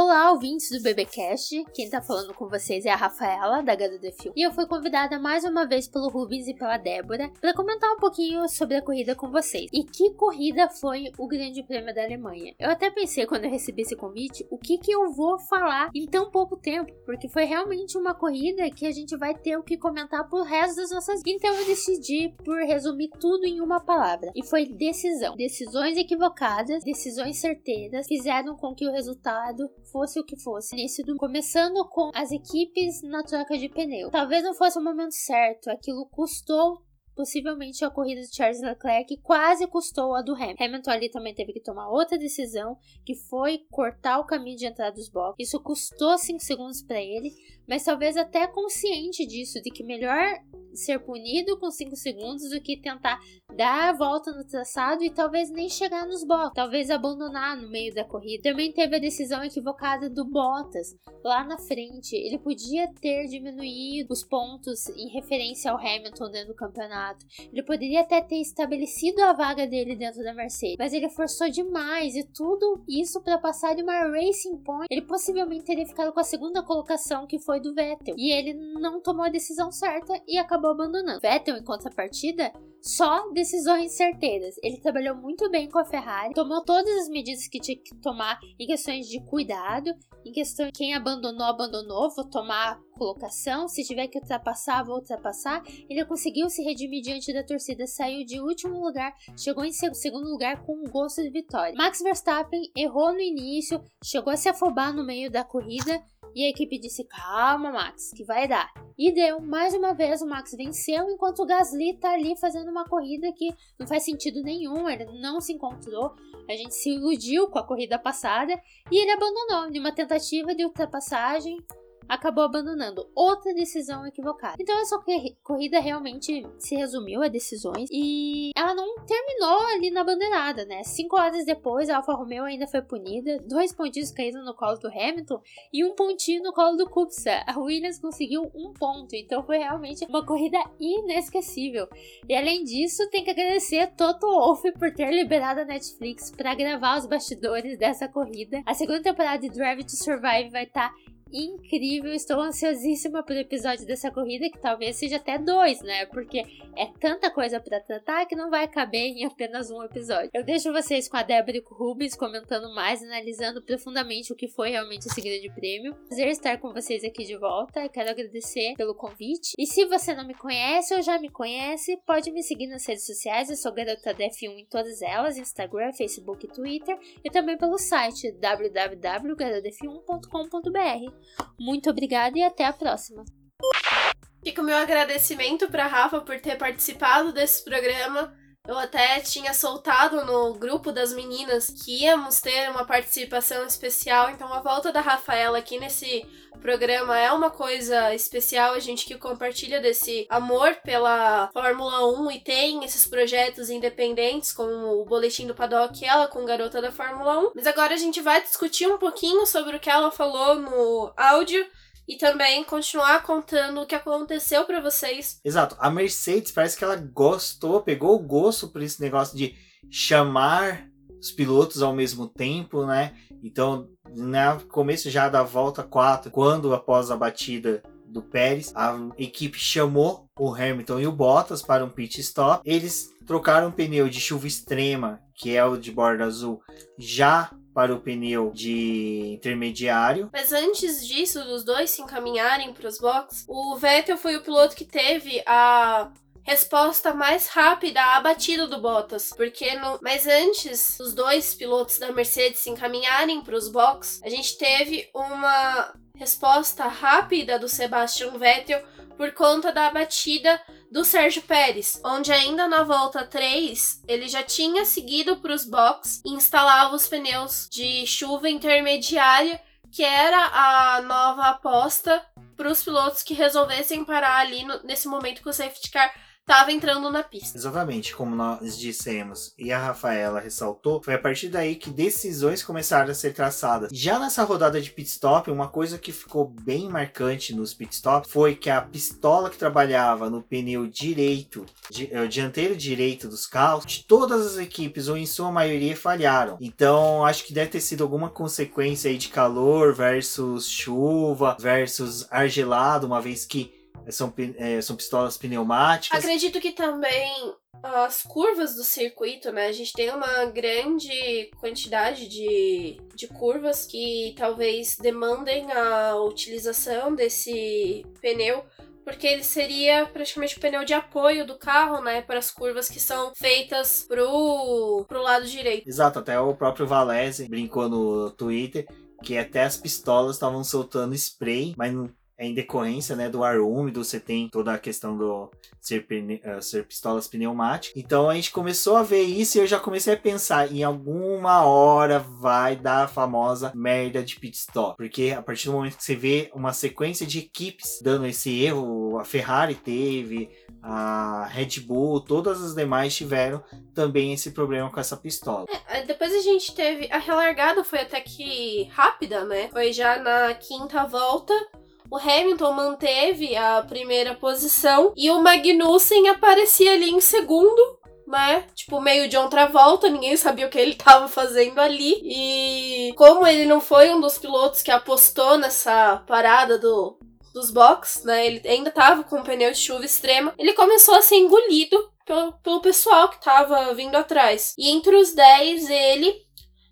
Olá, ouvintes do BBcast. Quem tá falando com vocês é a Rafaela, da HDD Film. E eu fui convidada mais uma vez pelo Rubens e pela Débora para comentar um pouquinho sobre a corrida com vocês. E que corrida foi o Grande Prêmio da Alemanha? Eu até pensei quando eu recebi esse convite, o que que eu vou falar em tão pouco tempo? Porque foi realmente uma corrida que a gente vai ter o que comentar pro resto das nossas vidas. Então eu decidi por resumir tudo em uma palavra. E foi decisão. Decisões equivocadas, decisões certeiras fizeram com que o resultado fosse o que fosse. Começando com as equipes na troca de pneu. Talvez não fosse o momento certo, aquilo custou possivelmente a corrida de Charles Leclerc quase custou a do Hamilton. Hamilton ali também teve que tomar outra decisão, que foi cortar o caminho de entrada dos boxes. Isso custou 5 segundos para ele, mas talvez até consciente disso, de que melhor ser punido com 5 segundos do que tentar dar a volta no traçado e talvez nem chegar nos boxes, talvez abandonar no meio da corrida. Também teve a decisão equivocada do Bottas lá na frente. Ele podia ter diminuído os pontos em referência ao Hamilton dentro do campeonato. Ele poderia até ter estabelecido a vaga dele dentro da Mercedes, mas ele forçou demais e tudo isso para passar de uma Racing Point. Ele possivelmente teria ficado com a segunda colocação que foi do Vettel e ele não tomou a decisão certa e acabou abandonando. Vettel, em contrapartida, só decisões certeiras. Ele trabalhou muito bem com a Ferrari, tomou todas as medidas que tinha que tomar em questões de cuidado, em questão de quem abandonou, abandonou, vou tomar colocação, se tiver que ultrapassar, vou ultrapassar. Ele conseguiu se redimir diante da torcida, saiu de último lugar, chegou em segundo lugar com um gosto de vitória. Max Verstappen errou no início, chegou a se afobar no meio da corrida, e a equipe disse: Calma, Max, que vai dar. E deu. Mais uma vez o Max venceu, enquanto o Gasly tá ali fazendo uma corrida que não faz sentido nenhum. Ele não se encontrou. A gente se iludiu com a corrida passada e ele abandonou numa tentativa de ultrapassagem acabou abandonando. Outra decisão equivocada. Então essa corrida realmente se resumiu a decisões e ela não terminou ali na bandeirada, né? Cinco horas depois, a Alfa Romeo ainda foi punida, dois pontinhos caíram no colo do Hamilton e um pontinho no colo do Kubica. A Williams conseguiu um ponto, então foi realmente uma corrida inesquecível. E além disso, tem que agradecer Toto Wolff por ter liberado a Netflix para gravar os bastidores dessa corrida. A segunda temporada de Drive to Survive vai estar tá incrível. Estou ansiosíssima pelo episódio dessa corrida, que talvez seja até dois, né? Porque é tanta coisa para tratar que não vai caber em apenas um episódio. Eu deixo vocês com a Débora e com o Rubens comentando mais, analisando profundamente o que foi realmente esse grande prêmio. Prazer estar com vocês aqui de volta. Quero agradecer pelo convite. E se você não me conhece ou já me conhece, pode me seguir nas redes sociais. Eu sou Garota DF1 em todas elas: Instagram, Facebook e Twitter. E também pelo site www.garotadf1.com.br. Muito obrigada e até a próxima. Fica o meu agradecimento para Rafa por ter participado desse programa. Eu até tinha soltado no grupo das meninas que íamos ter uma participação especial, então a volta da Rafaela aqui nesse programa é uma coisa especial, a gente que compartilha desse amor pela Fórmula 1 e tem esses projetos independentes, como o Boletim do Paddock, ela com Garota da Fórmula 1. Mas agora a gente vai discutir um pouquinho sobre o que ela falou no áudio e também continuar contando o que aconteceu para vocês. Exato. A Mercedes parece que ela gostou, pegou o gosto por esse negócio de chamar os pilotos ao mesmo tempo, né? Então, no começo já da volta 4, quando após a batida do Pérez, a equipe chamou o Hamilton e o Bottas para um pit stop. Eles trocaram o pneu de chuva extrema, que é o de borda azul, já para o pneu de intermediário. Mas antes disso, dos dois se encaminharem para os boxes, o Vettel foi o piloto que teve a resposta mais rápida à batida do Bottas, porque no... mas antes dos dois pilotos da Mercedes se encaminharem para os boxes, a gente teve uma resposta rápida do Sebastian Vettel por conta da batida do Sérgio Pérez, onde ainda na volta 3 ele já tinha seguido para os boxes e instalava os pneus de chuva intermediária, que era a nova aposta para os pilotos que resolvessem parar ali no, nesse momento que o safety car tava entrando na pista. Exatamente, como nós dissemos e a Rafaela ressaltou, foi a partir daí que decisões começaram a ser traçadas. Já nessa rodada de pit stop, uma coisa que ficou bem marcante nos pit stop foi que a pistola que trabalhava no pneu direito, di, eh, dianteiro direito dos carros, de todas as equipes, ou em sua maioria, falharam. Então, acho que deve ter sido alguma consequência aí de calor versus chuva versus argelado, uma vez que são, é, são pistolas pneumáticas. Acredito que também as curvas do circuito, né? A gente tem uma grande quantidade de, de curvas que talvez demandem a utilização desse pneu. Porque ele seria praticamente o pneu de apoio do carro, né? Para as curvas que são feitas pro, pro lado direito. Exato, até o próprio Valese brincou no Twitter que até as pistolas estavam soltando spray, mas não é em decorrência né, do ar úmido, você tem toda a questão do ser, uh, ser pistolas pneumáticas. Então a gente começou a ver isso e eu já comecei a pensar em alguma hora vai dar a famosa merda de pit stop. Porque a partir do momento que você vê uma sequência de equipes dando esse erro, a Ferrari teve, a Red Bull, todas as demais tiveram também esse problema com essa pistola. É, depois a gente teve. A relargada foi até que rápida, né? Foi já na quinta volta. O Hamilton manteve a primeira posição e o Magnussen aparecia ali em segundo, né? Tipo, meio de outra volta, ninguém sabia o que ele estava fazendo ali. E como ele não foi um dos pilotos que apostou nessa parada do, dos box, né? Ele ainda estava com o pneu de chuva extrema. Ele começou a ser engolido pelo, pelo pessoal que estava vindo atrás. E entre os 10, ele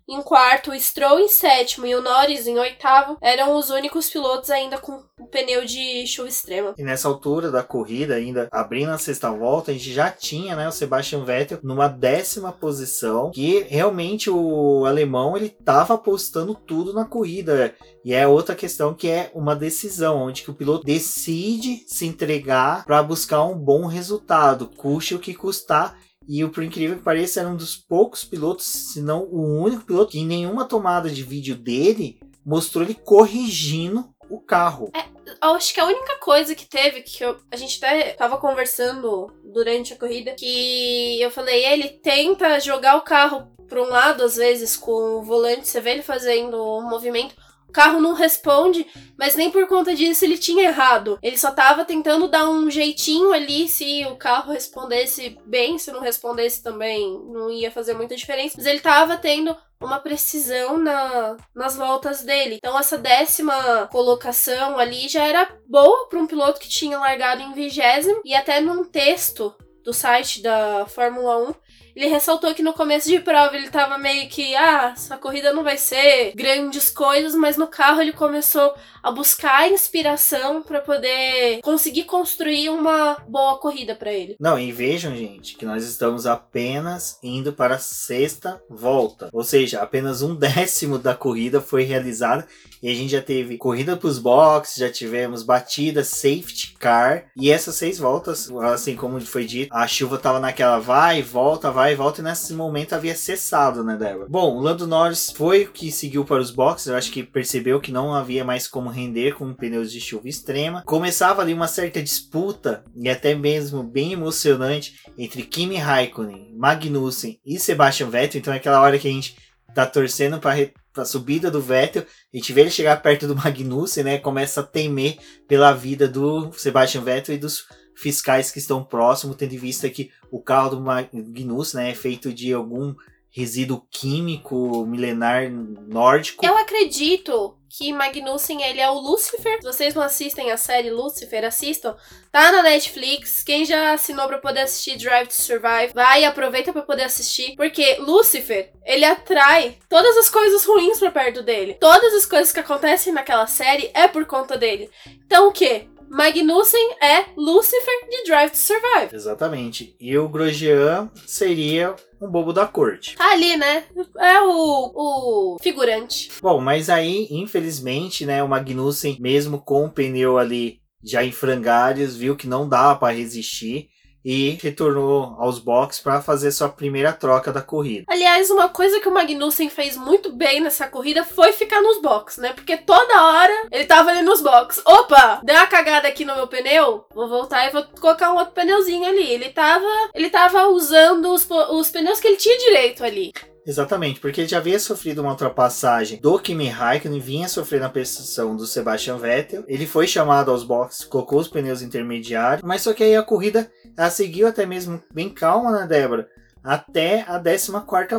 em quarto, o Stroll em sétimo e o Norris em oitavo eram os únicos pilotos ainda com o pneu de chuva extrema. E nessa altura da corrida, ainda abrindo a sexta volta, a gente já tinha né, o Sebastian Vettel numa décima posição, que realmente o alemão ele estava apostando tudo na corrida. E é outra questão que é uma decisão, onde que o piloto decide se entregar para buscar um bom resultado, custe o que custar e o por incrível que pareça, era um dos poucos pilotos, se não o único piloto, que em nenhuma tomada de vídeo dele mostrou ele corrigindo o carro. É, acho que a única coisa que teve, que eu, a gente até tava conversando durante a corrida, que eu falei, ele tenta jogar o carro para um lado, às vezes, com o volante, você vê ele fazendo o movimento, o carro não responde, mas nem por conta disso ele tinha errado. Ele só tava tentando dar um jeitinho ali se o carro respondesse bem, se não respondesse também não ia fazer muita diferença. Mas ele tava tendo uma precisão na, nas voltas dele. Então essa décima colocação ali já era boa para um piloto que tinha largado em vigésimo e até num texto do site da Fórmula 1 ele ressaltou que no começo de prova ele tava meio que, ah, essa corrida não vai ser grandes coisas, mas no carro ele começou a buscar inspiração para poder conseguir construir uma boa corrida para ele. Não, e vejam, gente, que nós estamos apenas indo para a sexta volta. Ou seja, apenas um <laughs> décimo da corrida foi realizada e a gente já teve corrida para os boxes, já tivemos batida, safety car e essas seis voltas, assim como foi dito, a chuva tava naquela vai, volta, vai, volta e nesse momento havia cessado, né, Débora? Bom, o Lando Norris foi o que seguiu para os boxes, eu acho que percebeu que não havia mais como render com pneus de chuva extrema. Começava ali uma certa disputa e até mesmo bem emocionante entre Kimi Raikkonen, Magnussen e Sebastian Vettel, então é aquela hora que a gente tá torcendo para a subida do Vettel, a gente vê ele chegar perto do Magnussen, né? Começa a temer pela vida do Sebastian Vettel e dos fiscais que estão próximos, tendo em vista que o carro do Magnussen né, é feito de algum resíduo químico milenar nórdico. Eu acredito que Magnussen ele é o Lucifer. Se vocês não assistem a série Lucifer, assistam. Tá na Netflix. Quem já assinou para poder assistir Drive to Survive, vai e aproveita para poder assistir, porque Lucifer, ele atrai todas as coisas ruins para perto dele. Todas as coisas que acontecem naquela série é por conta dele. Então o quê? Magnussen é Lucifer de Drive to Survive. Exatamente. E o Grosjean seria um bobo da corte. Tá ali, né? É o, o figurante. Bom, mas aí, infelizmente, né, o Magnussen, mesmo com o pneu ali já em frangalhos, viu que não dava para resistir e retornou aos boxes para fazer sua primeira troca da corrida. Aliás, uma coisa que o Magnussen fez muito bem nessa corrida foi ficar nos boxes, né? Porque toda hora ele tava ali nos boxes. Opa, deu uma cagada aqui no meu pneu, vou voltar e vou colocar um outro pneuzinho ali. Ele tava, ele tava usando os, os pneus que ele tinha direito ali. Exatamente, porque ele já havia sofrido uma ultrapassagem do Kimi Raikkonen, vinha sofrendo a pressão do Sebastian Vettel. Ele foi chamado aos boxes, colocou os pneus intermediários, mas só que aí a corrida seguiu até mesmo bem calma, né, Débora? Até a 14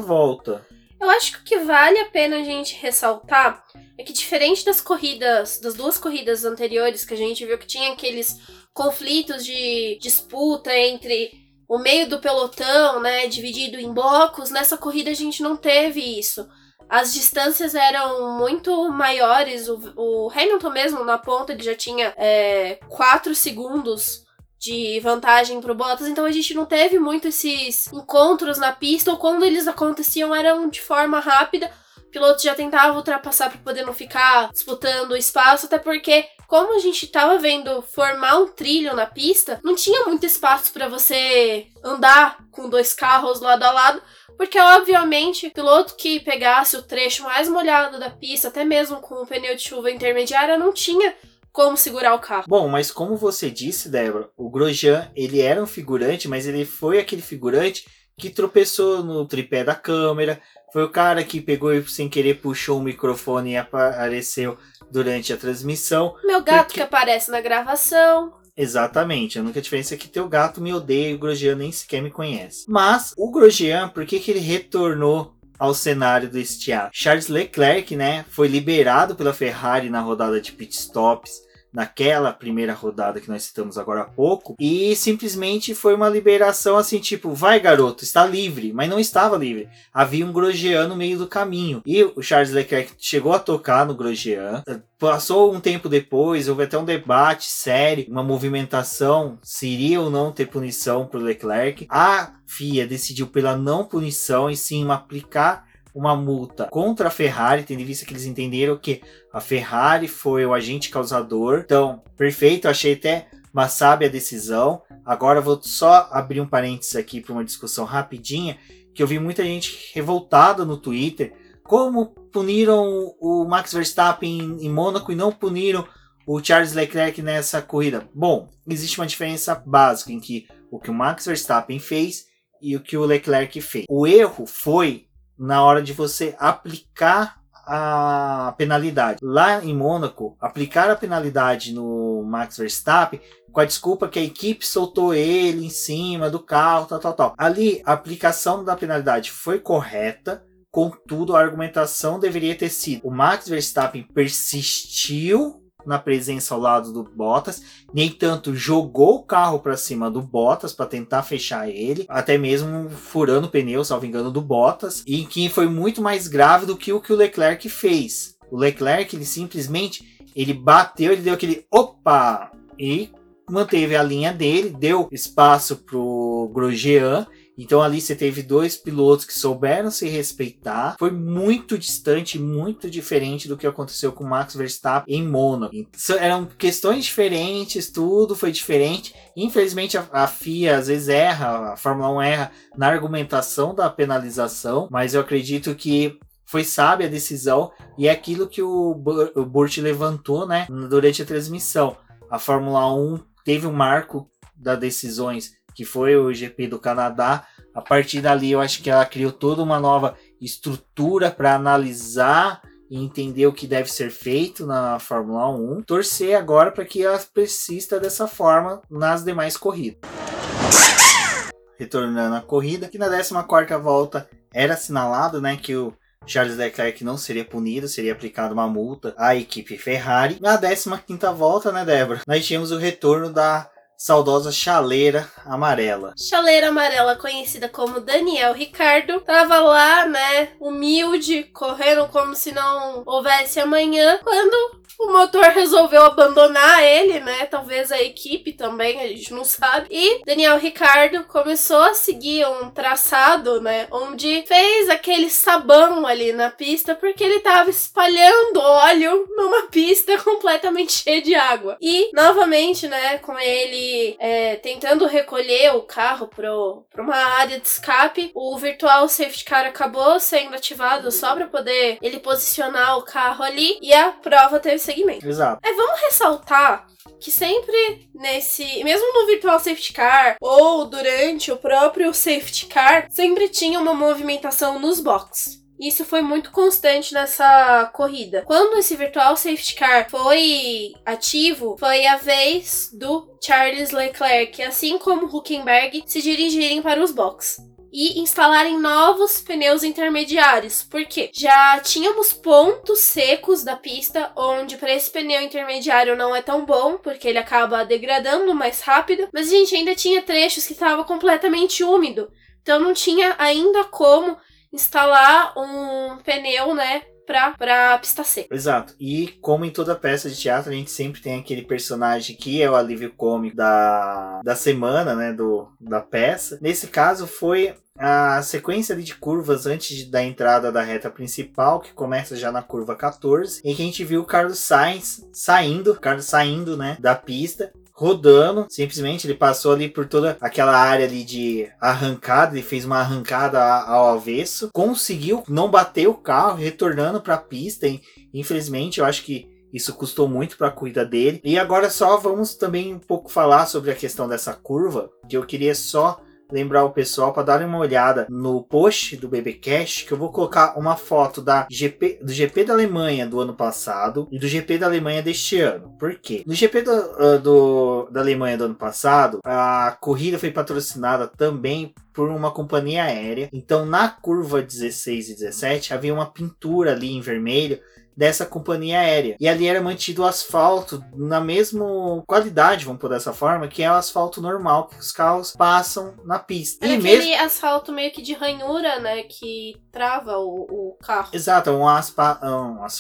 volta. Eu acho que o que vale a pena a gente ressaltar é que diferente das corridas, das duas corridas anteriores que a gente viu que tinha aqueles conflitos de disputa entre o meio do pelotão, né, dividido em blocos, nessa corrida a gente não teve isso. As distâncias eram muito maiores. O, o Hamilton mesmo na ponta ele já tinha 4 é, segundos de vantagem pro Bottas, então a gente não teve muito esses encontros na pista, ou quando eles aconteciam eram de forma rápida. O piloto já tentava ultrapassar para poder não ficar disputando espaço, até porque como a gente tava vendo formar um trilho na pista, não tinha muito espaço para você andar com dois carros lado a lado, porque obviamente, piloto que pegasse o trecho mais molhado da pista, até mesmo com o pneu de chuva intermediária, não tinha como segurar o carro. Bom, mas como você disse, Débora, o Grosjean, ele era um figurante, mas ele foi aquele figurante que tropeçou no tripé da câmera, foi o cara que pegou e sem querer puxou o microfone e apareceu durante a transmissão. Meu gato porque... que aparece na gravação. Exatamente, a única diferença é que teu gato me odeia e o Grosjean nem sequer me conhece. Mas o Grosjean, por que, que ele retornou ao cenário do estiar? Charles Leclerc, né, foi liberado pela Ferrari na rodada de pitstops naquela primeira rodada que nós citamos agora há pouco, e simplesmente foi uma liberação assim, tipo, vai garoto, está livre, mas não estava livre. Havia um Grosjean no meio do caminho. E o Charles Leclerc chegou a tocar no Grosjean. Passou um tempo depois, houve até um debate sério, uma movimentação, se iria ou não ter punição para o Leclerc. A FIA decidiu pela não punição e sim aplicar uma multa contra a Ferrari, tendo em vista que eles entenderam que a Ferrari foi o agente causador. Então, perfeito, achei até uma sábia decisão. Agora vou só abrir um parênteses aqui para uma discussão rapidinha, que eu vi muita gente revoltada no Twitter. Como puniram o Max Verstappen em Mônaco e não puniram o Charles Leclerc nessa corrida? Bom, existe uma diferença básica em que o que o Max Verstappen fez e o que o Leclerc fez. O erro foi na hora de você aplicar a penalidade. Lá em Mônaco, aplicar a penalidade no Max Verstappen com a desculpa que a equipe soltou ele em cima do carro, tal, tal, tal. Ali, a aplicação da penalidade foi correta, contudo, a argumentação deveria ter sido: o Max Verstappen persistiu na presença ao lado do Bottas, nem tanto jogou o carro para cima do Bottas para tentar fechar ele, até mesmo furando o pneu, salvo engano, do Bottas, e que foi muito mais grave do que o que o Leclerc fez. O Leclerc, ele simplesmente ele bateu, ele deu aquele opa e manteve a linha dele, deu espaço pro Grosjean então ali você teve dois pilotos que souberam se respeitar. Foi muito distante, muito diferente do que aconteceu com Max Verstappen em Mônaco. Eram questões diferentes, tudo foi diferente. Infelizmente a, a FIA às vezes erra, a Fórmula 1 erra na argumentação da penalização, mas eu acredito que foi sábia a decisão e é aquilo que o, o Burt levantou, né, durante a transmissão. A Fórmula 1 teve um marco das decisões que foi o GP do Canadá. A partir dali, eu acho que ela criou toda uma nova estrutura para analisar e entender o que deve ser feito na Fórmula 1. Torcer agora para que ela persista dessa forma nas demais corridas. Retornando à corrida, que na 14 volta era assinalado né, que o Charles Leclerc não seria punido, seria aplicada uma multa à equipe Ferrari. Na 15 volta, né, Débora, nós tínhamos o retorno da saudosa chaleira amarela. Chaleira amarela, conhecida como Daniel Ricardo, tava lá, né, humilde, correndo como se não houvesse amanhã, quando o motor resolveu abandonar ele, né? Talvez a equipe também, a gente não sabe. E Daniel Ricardo começou a seguir um traçado, né? Onde fez aquele sabão ali na pista porque ele tava espalhando óleo numa <laughs> pista completamente cheia de água. E novamente, né? Com ele é, tentando recolher o carro para uma área de escape. O virtual safety car acabou sendo ativado só para poder ele posicionar o carro ali e a prova teve seguimento. Exato. É, vamos ressaltar que sempre nesse, mesmo no virtual safety car ou durante o próprio safety car, sempre tinha uma movimentação nos boxes. Isso foi muito constante nessa corrida. Quando esse virtual safety car foi ativo, foi a vez do Charles Leclerc, assim como Huckenberg, se dirigirem para os boxes e instalarem novos pneus intermediários, porque já tínhamos pontos secos da pista onde para esse pneu intermediário não é tão bom, porque ele acaba degradando mais rápido, mas a gente ainda tinha trechos que estava completamente úmido. Então não tinha ainda como instalar um pneu, né, pra, pra pista seca. Exato. E como em toda peça de teatro, a gente sempre tem aquele personagem que é o alívio cômico da, da semana, né? Do, da peça. Nesse caso, foi a sequência de curvas antes da entrada da reta principal, que começa já na curva 14, em que a gente viu o Carlos Sainz saindo, Carlos saindo, né, da pista rodando. Simplesmente ele passou ali por toda aquela área ali de arrancada e fez uma arrancada ao avesso. Conseguiu não bater o carro, retornando para a pista. Infelizmente, eu acho que isso custou muito para a corrida dele. E agora só vamos também um pouco falar sobre a questão dessa curva, que eu queria só lembrar o pessoal para dar uma olhada no post do BBcast que eu vou colocar uma foto da GP, do GP da Alemanha do ano passado e do GP da Alemanha deste ano. Por quê? No GP do, uh, do, da Alemanha do ano passado, a corrida foi patrocinada também por uma companhia aérea. Então, na curva 16 e 17 havia uma pintura ali em vermelho dessa companhia aérea. E ali era mantido o asfalto na mesma qualidade, vamos por dessa forma, que é o asfalto normal que os carros passam na pista. E aquele mesmo... asfalto meio que de ranhura, né, que trava o, o carro. Exato, um, aspa...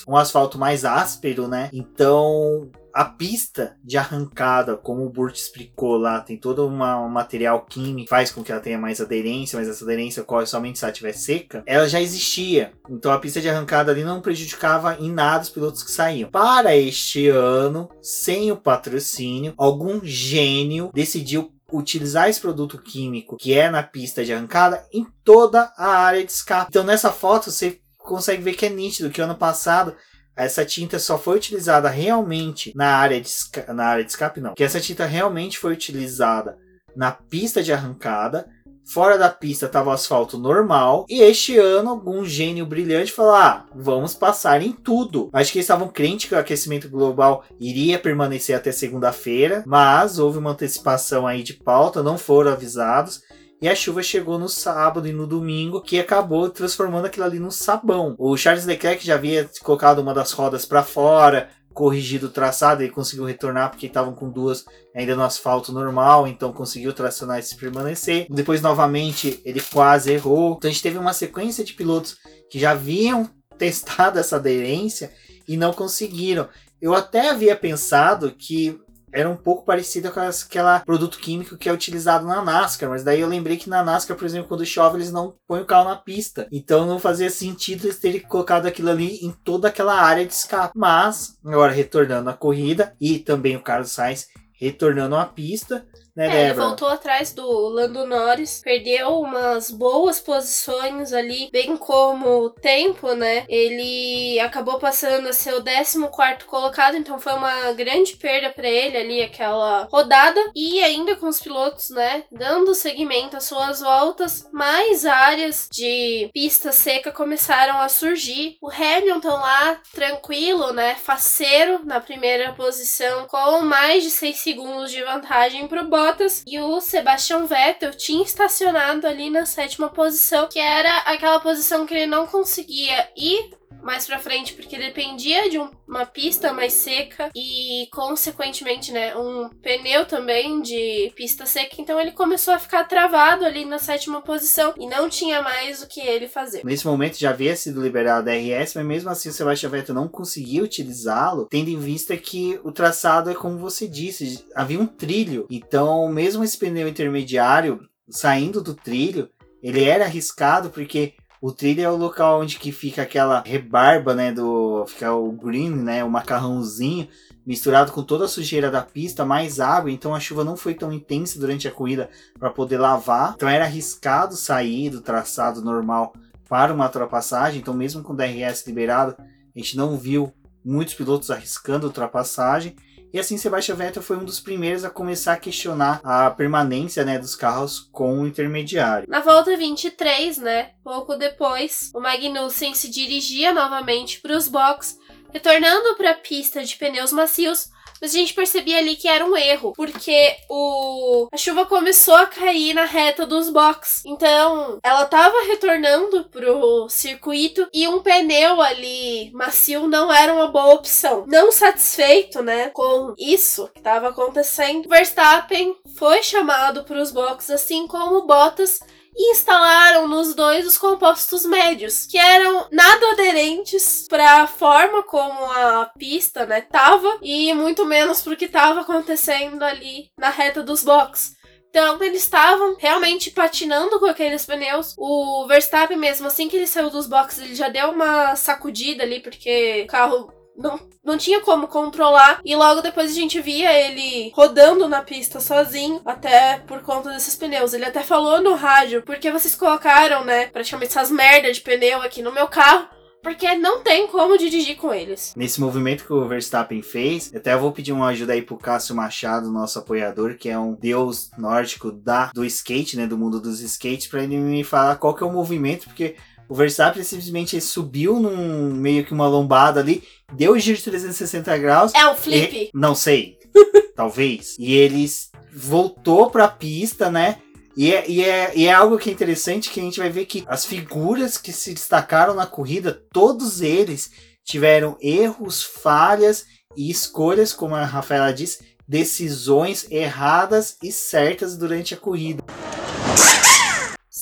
um asfalto mais áspero, né? Então a pista de arrancada, como o Burt explicou lá, tem todo uma, um material químico faz com que ela tenha mais aderência, mas essa aderência ocorre somente se ela estiver seca. Ela já existia. Então a pista de arrancada ali não prejudicava em nada os pilotos que saíam. Para este ano, sem o patrocínio, algum gênio decidiu utilizar esse produto químico que é na pista de arrancada em toda a área de escape. Então nessa foto você consegue ver que é nítido que ano passado essa tinta só foi utilizada realmente na área de, na área de escape, não. Que essa tinta realmente foi utilizada na pista de arrancada. Fora da pista estava o asfalto normal. E este ano, algum gênio brilhante falou: ah, vamos passar em tudo. Acho que eles estavam crentes que o aquecimento global iria permanecer até segunda-feira. Mas houve uma antecipação aí de pauta, não foram avisados. E a chuva chegou no sábado e no domingo, que acabou transformando aquilo ali num sabão. O Charles Leclerc já havia colocado uma das rodas para fora, corrigido o traçado, ele conseguiu retornar porque estavam com duas ainda no asfalto normal, então conseguiu tracionar e se permanecer. Depois, novamente, ele quase errou. Então a gente teve uma sequência de pilotos que já haviam <laughs> testado essa aderência e não conseguiram. Eu até havia pensado que era um pouco parecida com aquela produto químico que é utilizado na NASCAR, mas daí eu lembrei que na NASCAR, por exemplo, quando chove, eles não põem o carro na pista. Então não fazia sentido eles terem colocado aquilo ali em toda aquela área de escape. Mas, agora retornando à corrida, e também o Carlos Sainz retornando à pista, né, é, ele voltou atrás do Lando Norris, perdeu umas boas posições ali, bem como o tempo, né? Ele acabou passando a ser o 14 colocado, então foi uma grande perda para ele ali aquela rodada. E ainda com os pilotos, né, dando seguimento às suas voltas, mais áreas de pista seca começaram a surgir. O Hamilton lá, tranquilo, né, faceiro na primeira posição, com mais de 6 segundos de vantagem pro Bottas Bottas e o Sebastian Vettel tinha estacionado ali na sétima posição, que era aquela posição que ele não conseguia ir mais pra frente, porque dependia de um, uma pista mais seca e, consequentemente, né, um pneu também de pista seca. Então ele começou a ficar travado ali na sétima posição e não tinha mais o que ele fazer. Nesse momento já havia sido liberado a RS, mas mesmo assim o Sebastian Vettel não conseguiu utilizá-lo, tendo em vista que o traçado é como você disse, havia um trilho. Então, mesmo esse pneu intermediário saindo do trilho, ele era arriscado porque o trilho é o local onde que fica aquela rebarba, né, do fica o green, né, o macarrãozinho. misturado com toda a sujeira da pista, mais água, então a chuva não foi tão intensa durante a corrida para poder lavar. Então era arriscado sair do traçado normal para uma ultrapassagem, então mesmo com o DRS liberado, a gente não viu muitos pilotos arriscando ultrapassagem. E assim, Sebastian Vettel foi um dos primeiros a começar a questionar a permanência né, dos carros com o intermediário. Na volta 23, né, pouco depois, o Magnussen se dirigia novamente para os boxes, retornando para a pista de pneus macios mas a gente percebia ali que era um erro, porque o a chuva começou a cair na reta dos boxes. Então, ela tava retornando pro circuito e um pneu ali macio não era uma boa opção. Não satisfeito, né, com isso que estava acontecendo, Verstappen foi chamado para os boxes assim como Bottas e instalaram nos dois os compostos médios, que eram nada aderentes para a forma como a pista, né, tava e muito menos pro que estava acontecendo ali na reta dos boxes. Então, eles estavam realmente patinando com aqueles pneus. O Verstappen, mesmo assim que ele saiu dos boxes, ele já deu uma sacudida ali, porque o carro não, não tinha como controlar. E logo depois a gente via ele rodando na pista sozinho, até por conta desses pneus. Ele até falou no rádio, porque vocês colocaram, né, praticamente essas merdas de pneu aqui no meu carro. Porque não tem como dirigir com eles. Nesse movimento que o Verstappen fez, até vou pedir uma ajuda aí pro Cássio Machado, nosso apoiador, que é um deus nórdico da, do skate, né? Do mundo dos skates, para ele me falar qual que é o movimento, porque o Verstappen simplesmente subiu num meio que uma lombada ali, deu o giro de 360 graus. É um flip? E, não sei. <laughs> talvez. E ele voltou pra pista, né? E é, e, é, e é algo que é interessante que a gente vai ver que as figuras que se destacaram na corrida, todos eles tiveram erros, falhas e escolhas, como a Rafaela disse, decisões erradas e certas durante a corrida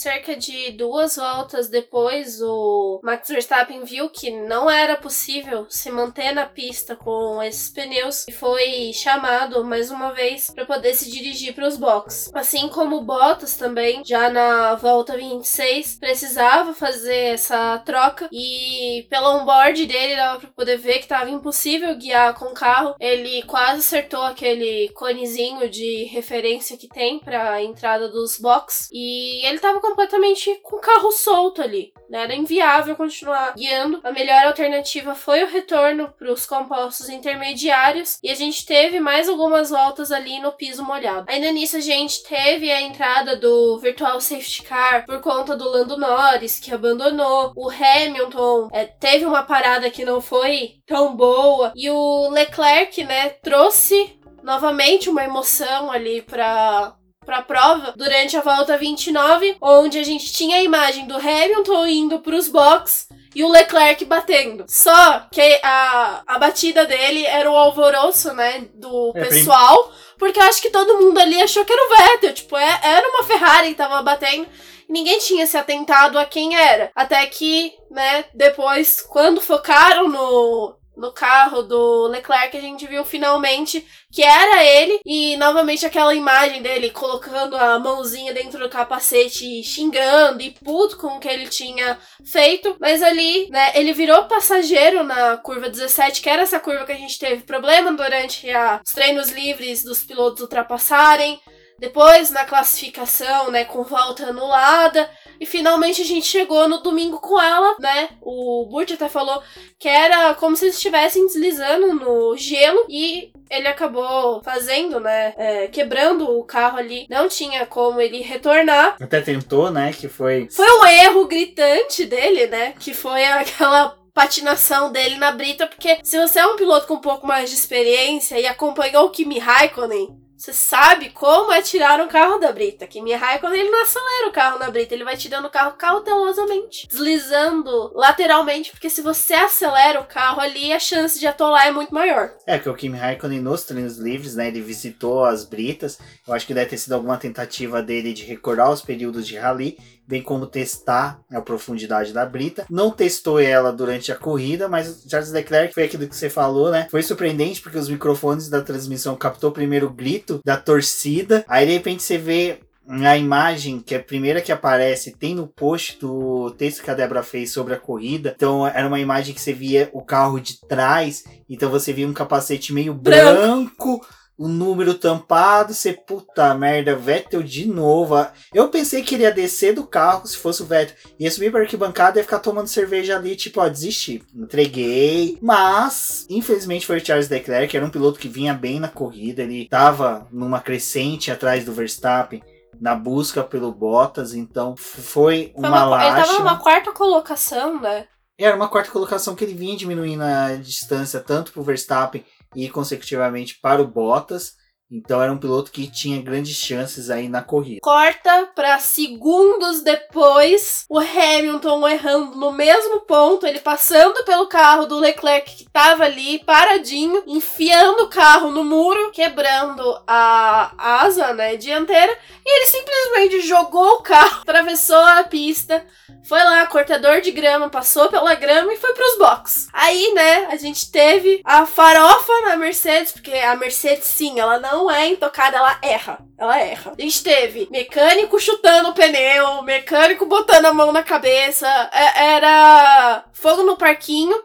cerca de duas voltas depois, o Max Verstappen viu que não era possível se manter na pista com esses pneus e foi chamado mais uma vez para poder se dirigir para os boxes. Assim como o Bottas também, já na volta 26, precisava fazer essa troca e pelo onboard dele dava para poder ver que estava impossível guiar com o carro. Ele quase acertou aquele conezinho de referência que tem para a entrada dos boxes e ele estava completamente com o carro solto ali. Né? Era inviável continuar guiando. A melhor alternativa foi o retorno para os compostos intermediários e a gente teve mais algumas voltas ali no piso molhado. Ainda nisso, a gente teve a entrada do Virtual Safety Car por conta do Lando Norris, que abandonou. O Hamilton é, teve uma parada que não foi tão boa. E o Leclerc, né, trouxe novamente uma emoção ali para para a prova durante a volta 29, onde a gente tinha a imagem do Hamilton indo para os boxes e o Leclerc batendo. Só que a, a batida dele era o alvoroço, né, do é, pessoal, porque eu acho que todo mundo ali achou que era o Vettel, tipo, é, era uma Ferrari que tava batendo. Ninguém tinha se atentado a quem era. Até que, né, depois, quando focaram no, no carro do Leclerc, a gente viu finalmente que era ele e novamente aquela imagem dele colocando a mãozinha dentro do capacete, xingando e puto com o que ele tinha feito. Mas ali, né, ele virou passageiro na curva 17, que era essa curva que a gente teve problema durante a, os treinos livres dos pilotos ultrapassarem. Depois, na classificação, né, com volta anulada. E finalmente a gente chegou no domingo com ela, né? O Burt até falou que era como se eles estivessem deslizando no gelo e ele acabou fazendo, né? É, quebrando o carro ali. Não tinha como ele retornar. Até tentou, né? Que foi. Foi um erro gritante dele, né? Que foi aquela patinação dele na brita, porque se você é um piloto com um pouco mais de experiência e acompanhou o Kimi Raikkonen você sabe como é tirar um carro da brita. Kimi Raikkonen, ele não acelera o carro na brita, ele vai tirando o carro cautelosamente, deslizando lateralmente, porque se você acelera o carro ali, a chance de atolar é muito maior. É, que o Kimi Raikkonen nos treinos livres, né, ele visitou as britas, eu acho que deve ter sido alguma tentativa dele de recordar os períodos de rally, bem como testar a profundidade da brita. Não testou ela durante a corrida, mas Charles Leclerc foi aquilo que você falou, né? Foi surpreendente porque os microfones da transmissão captou primeiro o grito da torcida, aí de repente você vê a imagem que é a primeira que aparece tem no post do texto que a Débora fez sobre a corrida. Então era uma imagem que você via o carro de trás, então você via um capacete meio branco, branco o número tampado, você puta merda, Vettel de novo. Eu pensei que ele ia descer do carro se fosse o Vettel, ia subir para arquibancada e ficar tomando cerveja ali, tipo, ó, desisti. Entreguei, mas infelizmente foi o Charles Leclerc, que era um piloto que vinha bem na corrida, ele tava numa crescente atrás do Verstappen na busca pelo Bottas, então foi uma, foi uma Ele tava numa quarta colocação, né? Era uma quarta colocação que ele vinha diminuindo a distância tanto pro Verstappen e consecutivamente para o Bottas. Então era um piloto que tinha grandes chances aí na corrida. Corta para segundos depois, o Hamilton errando no mesmo ponto, ele passando pelo carro do Leclerc que estava ali paradinho, enfiando o carro no muro, quebrando a asa, né, dianteira, e ele simplesmente jogou o carro, atravessou a pista, foi lá, cortador de grama, passou pela grama e foi pros boxes. Aí, né, a gente teve a farofa na Mercedes, porque a Mercedes, sim, ela não é intocada, ela erra. Ela erra. A gente teve mecânico chutando o pneu, mecânico botando a mão na cabeça, é, era fogo no parquinho.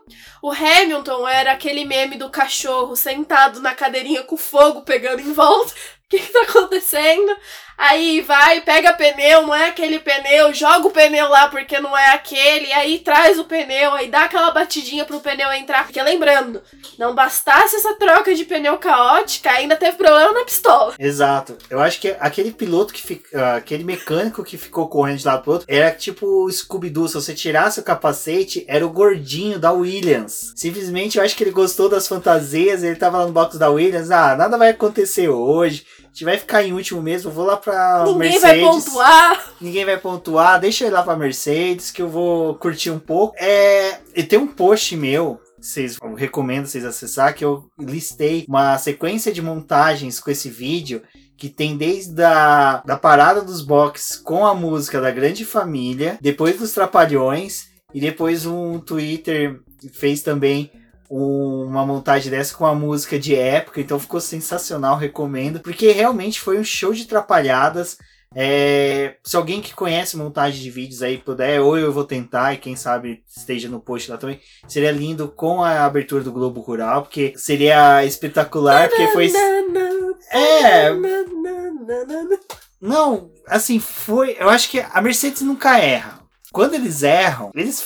O Hamilton era aquele meme do cachorro sentado na cadeirinha com fogo pegando em volta. <laughs> O que, que tá acontecendo? Aí vai, pega pneu, não é aquele pneu, joga o pneu lá porque não é aquele, aí traz o pneu, aí dá aquela batidinha pro pneu entrar. Porque lembrando, não bastasse essa troca de pneu caótica, ainda teve problema na pistola. Exato. Eu acho que aquele piloto que fica. aquele mecânico que ficou correndo de lado pro outro era tipo o Scooby-Doo. Se você tirasse o capacete, era o gordinho da Williams. Simplesmente eu acho que ele gostou das fantasias, ele tava lá no box da Williams. Ah, nada vai acontecer hoje. Gente vai ficar em último mesmo, vou lá pra Ninguém Mercedes. vai pontuar. Ninguém vai pontuar. Deixa eu ir lá pra Mercedes que eu vou curtir um pouco. É, e tem um post meu vocês eu recomendo vocês acessar que eu listei uma sequência de montagens com esse vídeo que tem desde a da parada dos boxes com a música da Grande Família, depois dos Trapalhões e depois um Twitter fez também uma montagem dessa com a música de época, então ficou sensacional, recomendo, porque realmente foi um show de trapalhadas. É, se alguém que conhece montagem de vídeos aí puder, ou eu vou tentar, e quem sabe esteja no post lá também, seria lindo com a abertura do Globo Rural, porque seria espetacular, porque foi. É. Não, assim, foi. Eu acho que a Mercedes nunca erra. Quando eles erram, eles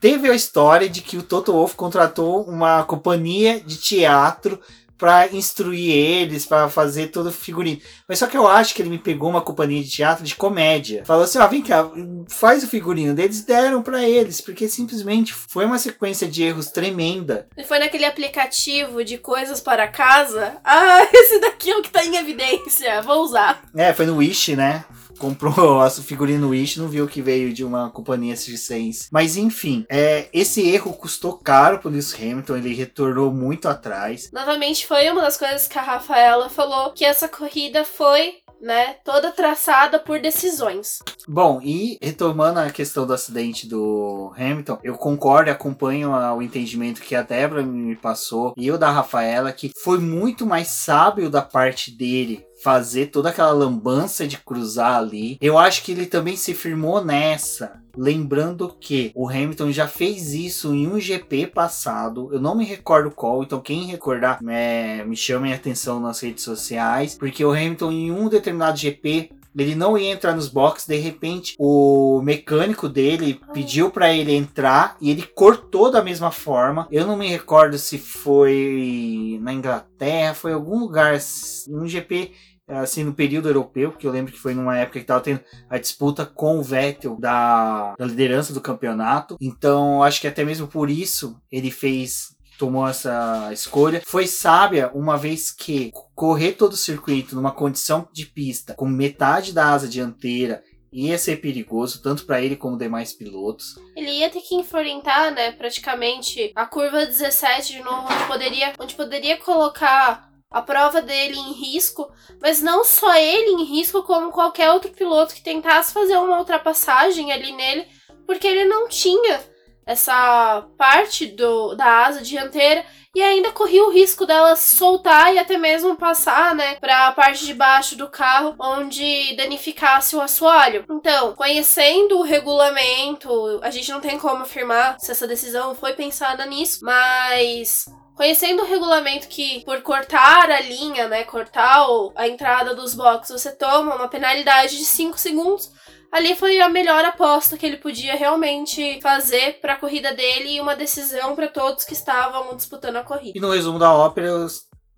teve a história de que o Toto Wolff contratou uma companhia de teatro para instruir eles, para fazer todo o figurino. Mas só que eu acho que ele me pegou uma companhia de teatro de comédia. Falou assim: ó, vem cá, faz o figurino deles, deram para eles, porque simplesmente foi uma sequência de erros tremenda. E foi naquele aplicativo de coisas para casa. Ah, <laughs> esse daqui é o que tá em evidência, vou usar. É, foi no Wish, né? Comprou <laughs> a figurinha no Wish não viu que veio de uma companhia circense. Mas enfim, é, esse erro custou caro pro Lewis Hamilton, ele retornou muito atrás. Novamente foi uma das coisas que a Rafaela falou, que essa corrida foi né, toda traçada por decisões. Bom, e retomando a questão do acidente do Hamilton, eu concordo e acompanho o entendimento que a Débora me passou e o da Rafaela, que foi muito mais sábio da parte dele fazer toda aquela lambança de cruzar ali. Eu acho que ele também se firmou nessa. Lembrando que o Hamilton já fez isso em um GP passado, eu não me recordo qual, então quem recordar é, me chame a atenção nas redes sociais, porque o Hamilton em um determinado GP ele não ia entrar nos boxes, de repente o mecânico dele pediu para ele entrar e ele cortou da mesma forma. Eu não me recordo se foi na Inglaterra, foi em algum lugar, um GP assim, no período europeu, porque eu lembro que foi numa época que estava tendo a disputa com o Vettel da, da liderança do campeonato. Então, acho que até mesmo por isso ele fez tomou essa escolha. Foi sábia, uma vez que correr todo o circuito numa condição de pista com metade da asa dianteira ia ser perigoso, tanto para ele como demais pilotos. Ele ia ter que enfrentar, né, praticamente a curva 17 de novo, onde poderia, onde poderia colocar a prova dele em risco, mas não só ele em risco, como qualquer outro piloto que tentasse fazer uma ultrapassagem ali nele, porque ele não tinha essa parte do, da asa dianteira e ainda corria o risco dela soltar e até mesmo passar, né, para a parte de baixo do carro onde danificasse o assoalho. Então, conhecendo o regulamento, a gente não tem como afirmar se essa decisão foi pensada nisso, mas Conhecendo o regulamento que por cortar a linha, né, cortar a entrada dos boxes, você toma uma penalidade de 5 segundos, ali foi a melhor aposta que ele podia realmente fazer para a corrida dele e uma decisão para todos que estavam disputando a corrida. E no resumo da ópera,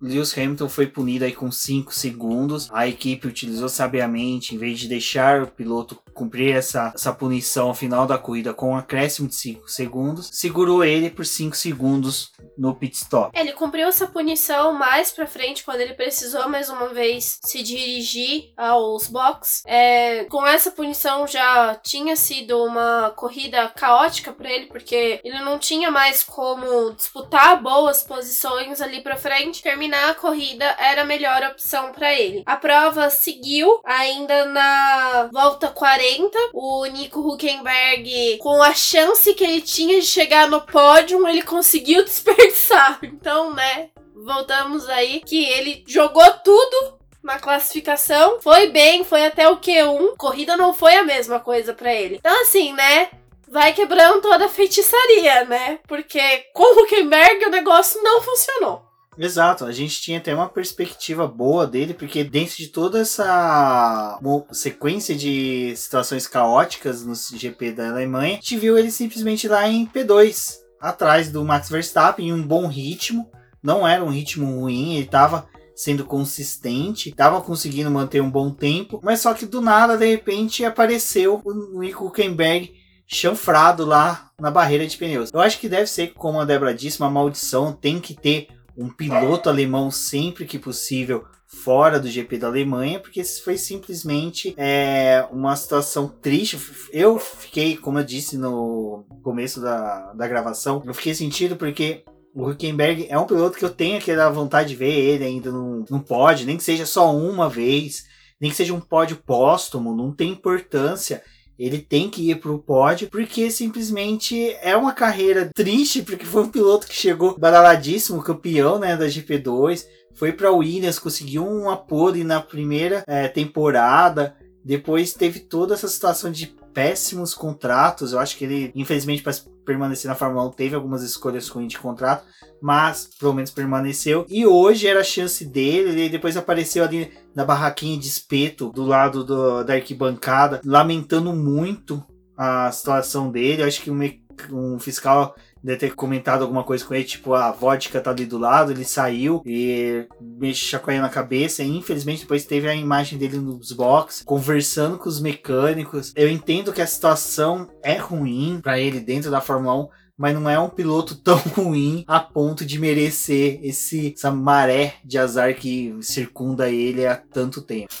Lewis Hamilton foi punido aí com 5 segundos. A equipe utilizou sabiamente, em vez de deixar o piloto cumprir essa, essa punição final da corrida com um acréscimo de 5 segundos, segurou ele por 5 segundos no pit stop. Ele cumpriu essa punição mais pra frente, quando ele precisou mais uma vez se dirigir aos box. É, com essa punição já tinha sido uma corrida caótica para ele, porque ele não tinha mais como disputar boas posições ali pra frente. Terminar a corrida era a melhor opção para ele. A prova seguiu ainda na volta 40 40. O Nico Huckenberg, com a chance que ele tinha de chegar no pódio, ele conseguiu <laughs> desperdiçar. Então, né, voltamos aí que ele jogou tudo na classificação. Foi bem, foi até o Q1. Corrida não foi a mesma coisa para ele. Então, assim, né? Vai quebrando toda a feitiçaria, né? Porque com o Huckenberg o negócio não funcionou. Exato, a gente tinha até uma perspectiva boa dele, porque dentro de toda essa sequência de situações caóticas no GP da Alemanha, a gente viu ele simplesmente lá em P2, atrás do Max Verstappen, em um bom ritmo. Não era um ritmo ruim, ele estava sendo consistente, estava conseguindo manter um bom tempo, mas só que do nada, de repente, apareceu o Nico Huckenberg chanfrado lá na barreira de pneus. Eu acho que deve ser, como a Débora disse, uma maldição, tem que ter um piloto alemão sempre que possível fora do GP da Alemanha, porque foi simplesmente é, uma situação triste. Eu fiquei, como eu disse no começo da, da gravação, eu fiquei sentido porque o Huckenberg é um piloto que eu tenho aquela vontade de ver ele ainda não, não pode, nem que seja só uma vez, nem que seja um pódio póstumo, não tem importância ele tem que ir pro pódio, porque simplesmente é uma carreira triste, porque foi um piloto que chegou badaladíssimo, campeão né, da GP2, foi para Williams, conseguiu um apoio na primeira é, temporada, depois teve toda essa situação de péssimos contratos. Eu acho que ele, infelizmente, permanecer na Fórmula 1, teve algumas escolhas ruins de contrato, mas pelo menos permaneceu. E hoje era a chance dele. Ele depois apareceu ali na barraquinha de espeto do lado do, da arquibancada, lamentando muito a situação dele. Acho que um, um fiscal deve ter comentado alguma coisa com ele, tipo, a vodka tá ali do lado, ele saiu e me chacoalhando a cabeça. E, infelizmente, depois teve a imagem dele nos box, conversando com os mecânicos. Eu entendo que a situação é ruim para ele dentro da Fórmula 1, mas não é um piloto <laughs> tão ruim a ponto de merecer esse, essa maré de azar que circunda ele há tanto tempo.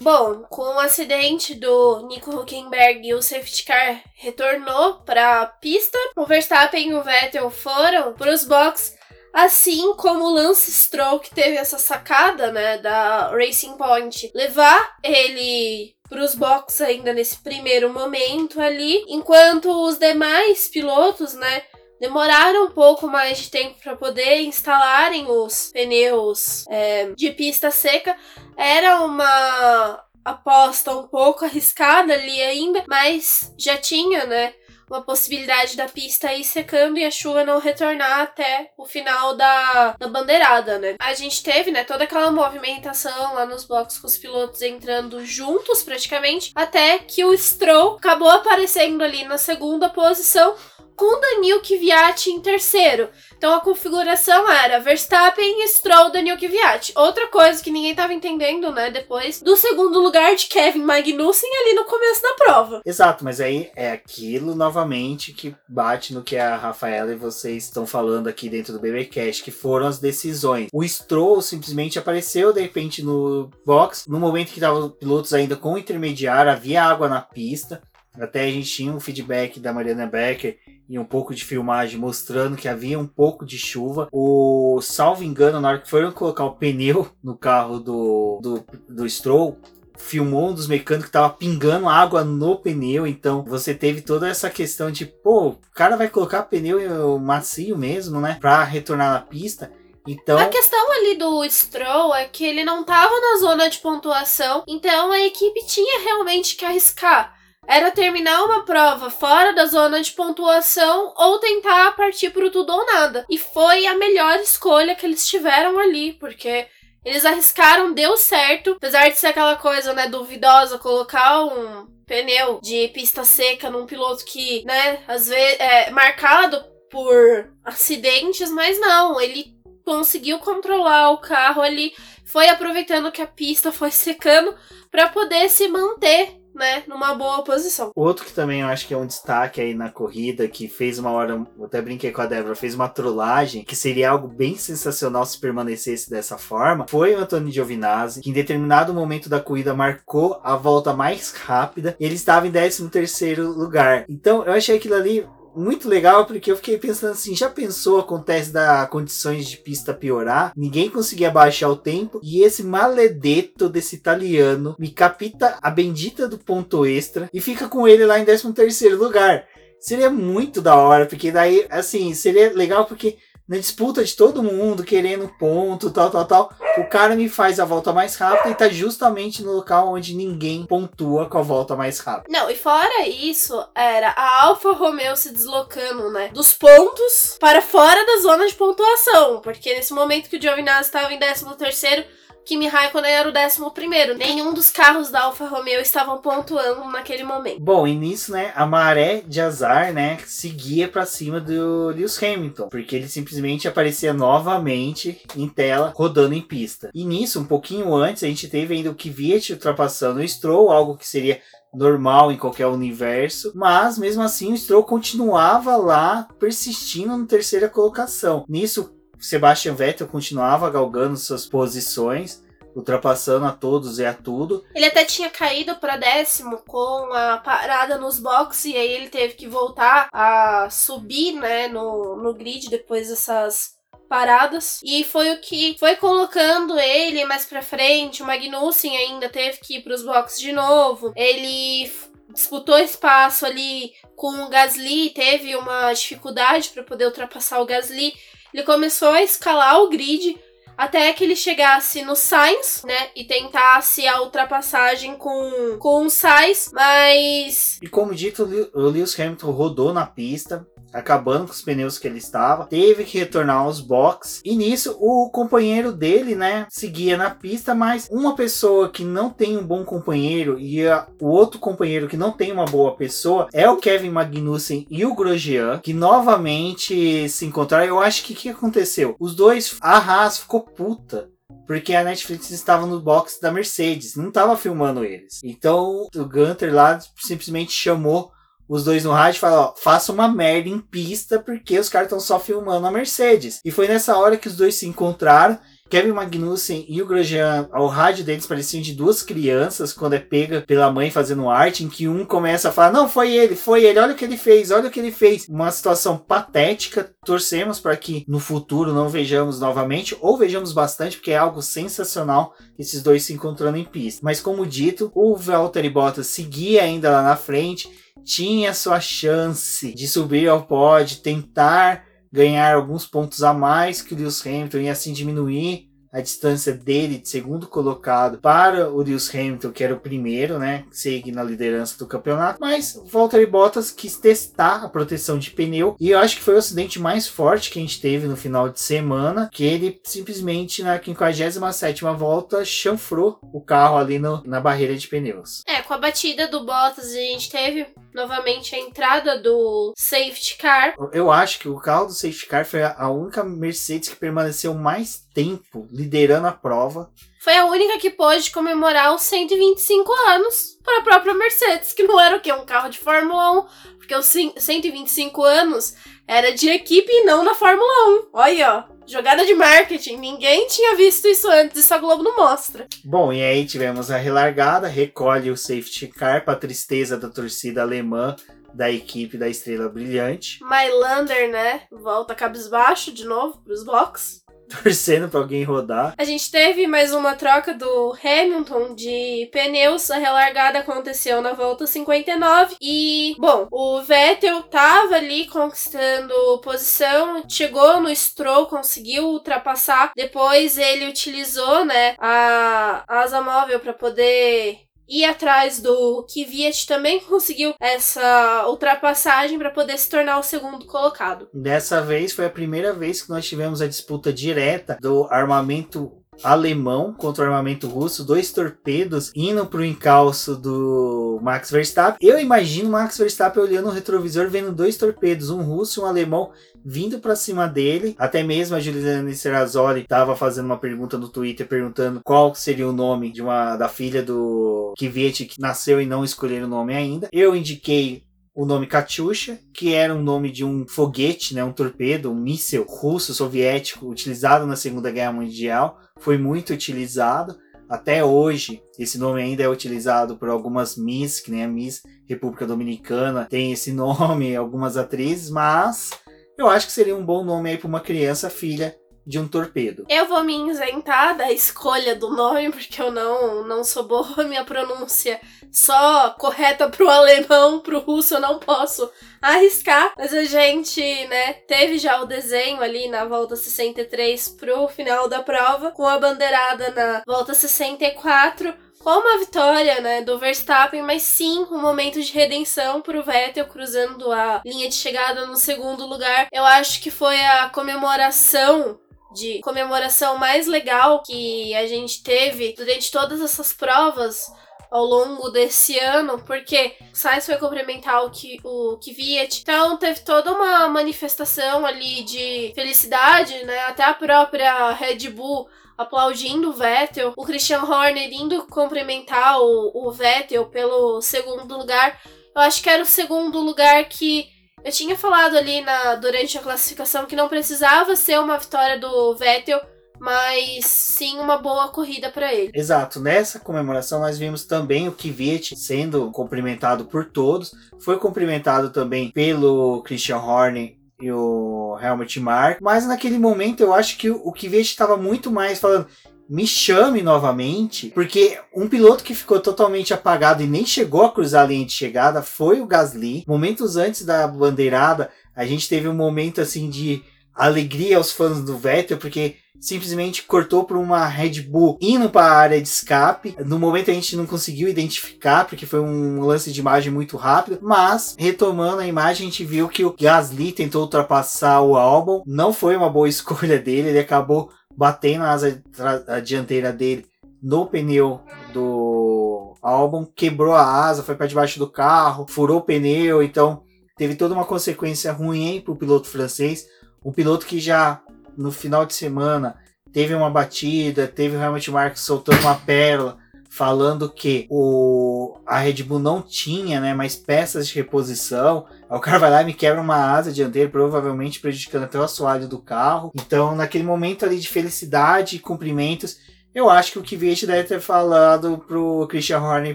Bom, com o acidente do Nico Huckenberg, o safety car retornou para a pista. O Verstappen e o Vettel foram para os boxes, assim como o Lance Stroll, que teve essa sacada, né, da Racing Point, levar ele para os boxes ainda nesse primeiro momento ali, enquanto os demais pilotos, né, demoraram um pouco mais de tempo para poder instalarem os pneus é, de pista seca. Era uma aposta um pouco arriscada ali ainda, mas já tinha, né? Uma possibilidade da pista ir secando e a chuva não retornar até o final da, da bandeirada, né? A gente teve, né, toda aquela movimentação lá nos blocos com os pilotos entrando juntos praticamente, até que o Stroll acabou aparecendo ali na segunda posição com Daniel Kvyat em terceiro. Então a configuração era Verstappen, Stroll, Daniel Kvyat. Outra coisa que ninguém estava entendendo, né, depois do segundo lugar de Kevin Magnussen ali no começo da prova. Exato, mas aí é aquilo novamente que bate no que a Rafaela e vocês estão falando aqui dentro do BBcast, que foram as decisões. O Stroll simplesmente apareceu de repente no box, no momento que estavam pilotos ainda com o intermediário, havia água na pista. Até a gente tinha um feedback da Mariana Becker e um pouco de filmagem mostrando que havia um pouco de chuva. O salvo engano, na hora que foram colocar o pneu no carro do, do, do Stroll, filmou um dos mecânicos que tava pingando água no pneu, então você teve toda essa questão de, pô, o cara vai colocar pneu macio mesmo, né, para retornar na pista. Então, A questão ali do Stroll é que ele não tava na zona de pontuação, então a equipe tinha realmente que arriscar. Era terminar uma prova fora da zona de pontuação ou tentar partir pro tudo ou nada. E foi a melhor escolha que eles tiveram ali, porque eles arriscaram, deu certo. Apesar de ser aquela coisa, né, duvidosa, colocar um pneu de pista seca num piloto que, né, às vezes é marcado por acidentes, mas não, ele conseguiu controlar o carro ali, foi aproveitando que a pista foi secando para poder se manter né, numa boa posição. Outro que também eu acho que é um destaque aí na corrida, que fez uma hora, até brinquei com a Débora, fez uma trollagem, que seria algo bem sensacional se permanecesse dessa forma, foi o Antônio Giovinazzi, que em determinado momento da corrida marcou a volta mais rápida, e ele estava em 13 terceiro lugar. Então eu achei aquilo ali muito legal porque eu fiquei pensando assim, já pensou acontece da condições de pista piorar, ninguém conseguia baixar o tempo e esse maledeto desse italiano me capita a bendita do ponto extra e fica com ele lá em 13 terceiro lugar. Seria muito da hora, porque daí, assim, seria legal porque na disputa de todo mundo, querendo ponto, tal, tal, tal, o cara me faz a volta mais rápida e tá justamente no local onde ninguém pontua com a volta mais rápida. Não, e fora isso, era a Alfa Romeo se deslocando, né, dos pontos para fora da zona de pontuação, porque nesse momento que o Giovinazzi estava em 13 terceiro, Kimi Raikkonen era o 11 Nenhum dos carros da Alfa Romeo estavam pontuando naquele momento. Bom, e nisso, né, a maré de azar, né, seguia para cima do Lewis Hamilton, porque ele simplesmente aparecia novamente em tela, rodando em pista. E nisso, um pouquinho antes, a gente teve ainda o Kvyat ultrapassando o Stroll, algo que seria normal em qualquer universo, mas mesmo assim o Stroll continuava lá persistindo na terceira colocação. Nisso, Sebastian Vettel continuava galgando suas posições, ultrapassando a todos e a tudo. Ele até tinha caído para décimo com a parada nos boxes e aí ele teve que voltar a subir, né, no, no grid depois dessas paradas. E foi o que foi colocando ele mais para frente. O Magnussen ainda teve que ir para os boxes de novo. Ele disputou espaço ali com o Gasly, teve uma dificuldade para poder ultrapassar o Gasly. Ele começou a escalar o grid até que ele chegasse no Sainz, né? E tentasse a ultrapassagem com, com o Sainz, mas. E como dito, o Lewis Hamilton rodou na pista, acabando com os pneus que ele estava, teve que retornar aos boxes. E nisso, o companheiro dele, né, seguia na pista, mas uma pessoa que não tem um bom companheiro e a, o outro companheiro que não tem uma boa pessoa é o Kevin Magnussen e o Grosjean, que novamente se encontraram. Eu acho que o que aconteceu? Os dois, a Haas ficou puta porque a Netflix estava no box da Mercedes, não estava filmando eles. Então o Gunter lá simplesmente chamou os dois no rádio falou: ó, faça uma merda em pista porque os caras estão só filmando a Mercedes. E foi nessa hora que os dois se encontraram. Kevin Magnussen e o Grosjean, ao rádio deles pareciam de duas crianças quando é pega pela mãe fazendo arte, em que um começa a falar: Não, foi ele, foi ele, olha o que ele fez, olha o que ele fez. Uma situação patética. Torcemos para que no futuro não vejamos novamente, ou vejamos bastante, porque é algo sensacional esses dois se encontrando em pista. Mas como dito, o Valtteri Bottas seguia ainda lá na frente tinha sua chance de subir ao pódio, tentar ganhar alguns pontos a mais que o Lewis Hamilton e assim diminuir a distância dele de segundo colocado para o Lewis Hamilton, que era o primeiro, né, segue na liderança do campeonato, mas Valtteri Bottas quis testar a proteção de pneu e eu acho que foi o acidente mais forte que a gente teve no final de semana, que ele simplesmente na 57ª volta chanfrou o carro ali no, na barreira de pneus. É, com a batida do Bottas a gente teve novamente a entrada do safety car. Eu acho que o carro do safety car foi a única Mercedes que permaneceu mais tempo liderando a prova. Foi a única que pôde comemorar os 125 anos para a própria Mercedes, que não era o quê? Um carro de Fórmula 1, porque os 125 anos era de equipe e não na Fórmula 1. Olha, ó. Jogada de marketing, ninguém tinha visto isso antes, isso a Globo não mostra. Bom, e aí tivemos a relargada, recolhe o safety car para tristeza da torcida alemã da equipe da Estrela Brilhante. Mylander, né, volta cabisbaixo de novo pros box. <laughs> torcendo para alguém rodar. A gente teve mais uma troca do Hamilton de pneus. A relargada aconteceu na volta 59. E, bom, o Vettel tava ali conquistando posição, chegou no Stroll, conseguiu ultrapassar. Depois ele utilizou, né, a asa móvel para poder ir atrás do Kvyat também <laughs> conseguiu essa ultrapassagem para poder se tornar o segundo colocado. Dessa vez foi a primeira vez que nós tivemos a disputa direta do armamento alemão contra o armamento russo, dois torpedos indo para o encalço do Max Verstappen. Eu imagino Max Verstappen olhando no retrovisor vendo dois torpedos, um russo e um alemão vindo para cima dele. Até mesmo a Juliana Serrazoli estava fazendo uma pergunta no Twitter perguntando qual seria o nome de uma da filha do Kvyat que nasceu e não escolheram o nome ainda. Eu indiquei o nome Katyusha, que era um nome de um foguete, né, um torpedo, um míssil russo soviético utilizado na Segunda Guerra Mundial, foi muito utilizado. Até hoje, esse nome ainda é utilizado por algumas Miss, que nem a Miss República Dominicana tem esse <laughs> nome, algumas atrizes, mas eu acho que seria um bom nome aí para uma criança filha de um torpedo. Eu vou me isentar da escolha do nome, porque eu não, não sou boa, minha pronúncia só correta pro alemão, pro russo eu não posso arriscar. Mas a gente, né, teve já o desenho ali na volta 63 pro final da prova, com a bandeirada na volta 64 com uma vitória, né, do Verstappen, mas sim um momento de redenção pro Vettel cruzando a linha de chegada no segundo lugar. Eu acho que foi a comemoração de comemoração mais legal que a gente teve durante todas essas provas ao longo desse ano, porque Sainz foi cumprimentar o, Ki, o Kvyat, então teve toda uma manifestação ali de felicidade, né? Até a própria Red Bull aplaudindo o Vettel, o Christian Horner indo cumprimentar o, o Vettel pelo segundo lugar. Eu acho que era o segundo lugar que eu tinha falado ali na, durante a classificação que não precisava ser uma vitória do Vettel, mas sim uma boa corrida para ele. Exato. Nessa comemoração nós vimos também o Kvyat sendo cumprimentado por todos. Foi cumprimentado também pelo Christian Horner e o Helmut Mark. Mas naquele momento eu acho que o Kvyat estava muito mais falando me chame novamente, porque um piloto que ficou totalmente apagado e nem chegou a cruzar a linha de chegada foi o Gasly. Momentos antes da bandeirada, a gente teve um momento assim de alegria aos fãs do Vettel, porque simplesmente cortou para uma Red Bull indo para a área de escape. No momento a gente não conseguiu identificar, porque foi um lance de imagem muito rápido, mas retomando a imagem, a gente viu que o Gasly tentou ultrapassar o Albon, não foi uma boa <laughs> escolha dele, ele acabou batendo a asa a dianteira dele no pneu do Albon, quebrou a asa, foi para debaixo do carro, furou o pneu, então teve toda uma consequência ruim para o piloto francês, um piloto que já no final de semana teve uma batida, teve o Helmut Marko soltando uma pérola, falando que o, a Red Bull não tinha né, mais peças de reposição. Aí o cara vai lá e me quebra uma asa dianteira, provavelmente prejudicando até o assoalho do carro. Então, naquele momento ali de felicidade e cumprimentos, eu acho que o Kvyat deve ter falado pro Christian Horner e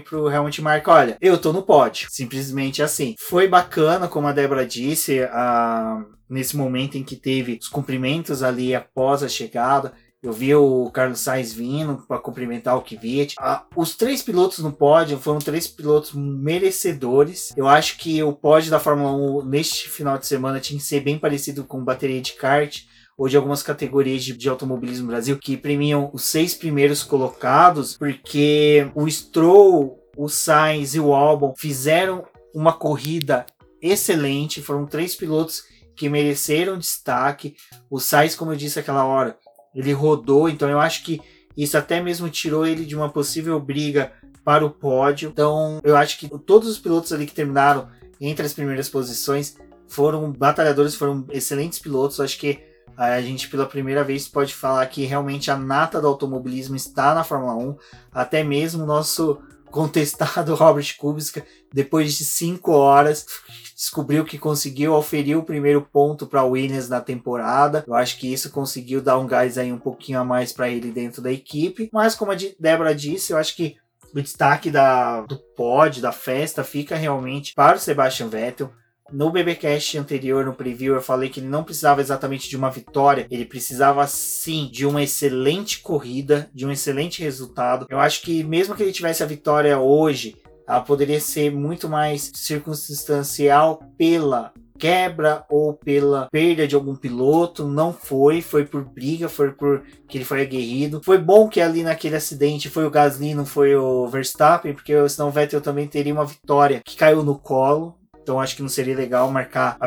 pro Helmut Marko, olha, eu tô no pódio. Simplesmente assim. Foi bacana, como a Débora disse, a nesse momento em que teve os cumprimentos ali após a chegada. Eu vi o Carlos Sainz vindo para cumprimentar o Kvyat. Ah, os três pilotos no pódio foram três pilotos merecedores. Eu acho que o pódio da Fórmula 1 neste final de semana tinha que ser bem parecido com bateria de kart ou de algumas categorias de, de automobilismo no Brasil que premiam os seis primeiros colocados, porque o Stroll, o Sainz e o Albon fizeram uma corrida excelente. Foram três pilotos que mereceram destaque. O Sainz, como eu disse aquela hora, ele rodou, então eu acho que isso até mesmo tirou ele de uma possível briga para o pódio. Então eu acho que todos os pilotos ali que terminaram entre as primeiras posições foram batalhadores, foram excelentes pilotos. Acho que a gente pela primeira vez pode falar que realmente a nata do automobilismo está na Fórmula 1. Até mesmo o nosso contestado Robert Kubica, depois de cinco horas, descobriu que conseguiu oferir o primeiro ponto para Williams na temporada. Eu acho que isso conseguiu dar um gás aí um pouquinho a mais para ele dentro da equipe. Mas como a Débora disse, eu acho que o destaque da, do pódio, da festa, fica realmente para o Sebastian Vettel. No BBcast anterior, no preview, eu falei que ele não precisava exatamente de uma vitória, ele precisava sim de uma excelente corrida, de um excelente resultado. Eu acho que mesmo que ele tivesse a vitória hoje, ela poderia ser muito mais circunstancial pela quebra ou pela perda de algum piloto, não foi, foi por briga, foi por que ele foi aguerrido. Foi bom que ali naquele acidente foi o Gasly, não foi o Verstappen, porque senão o Vettel também teria uma vitória que caiu no colo. Então acho que não seria legal marcar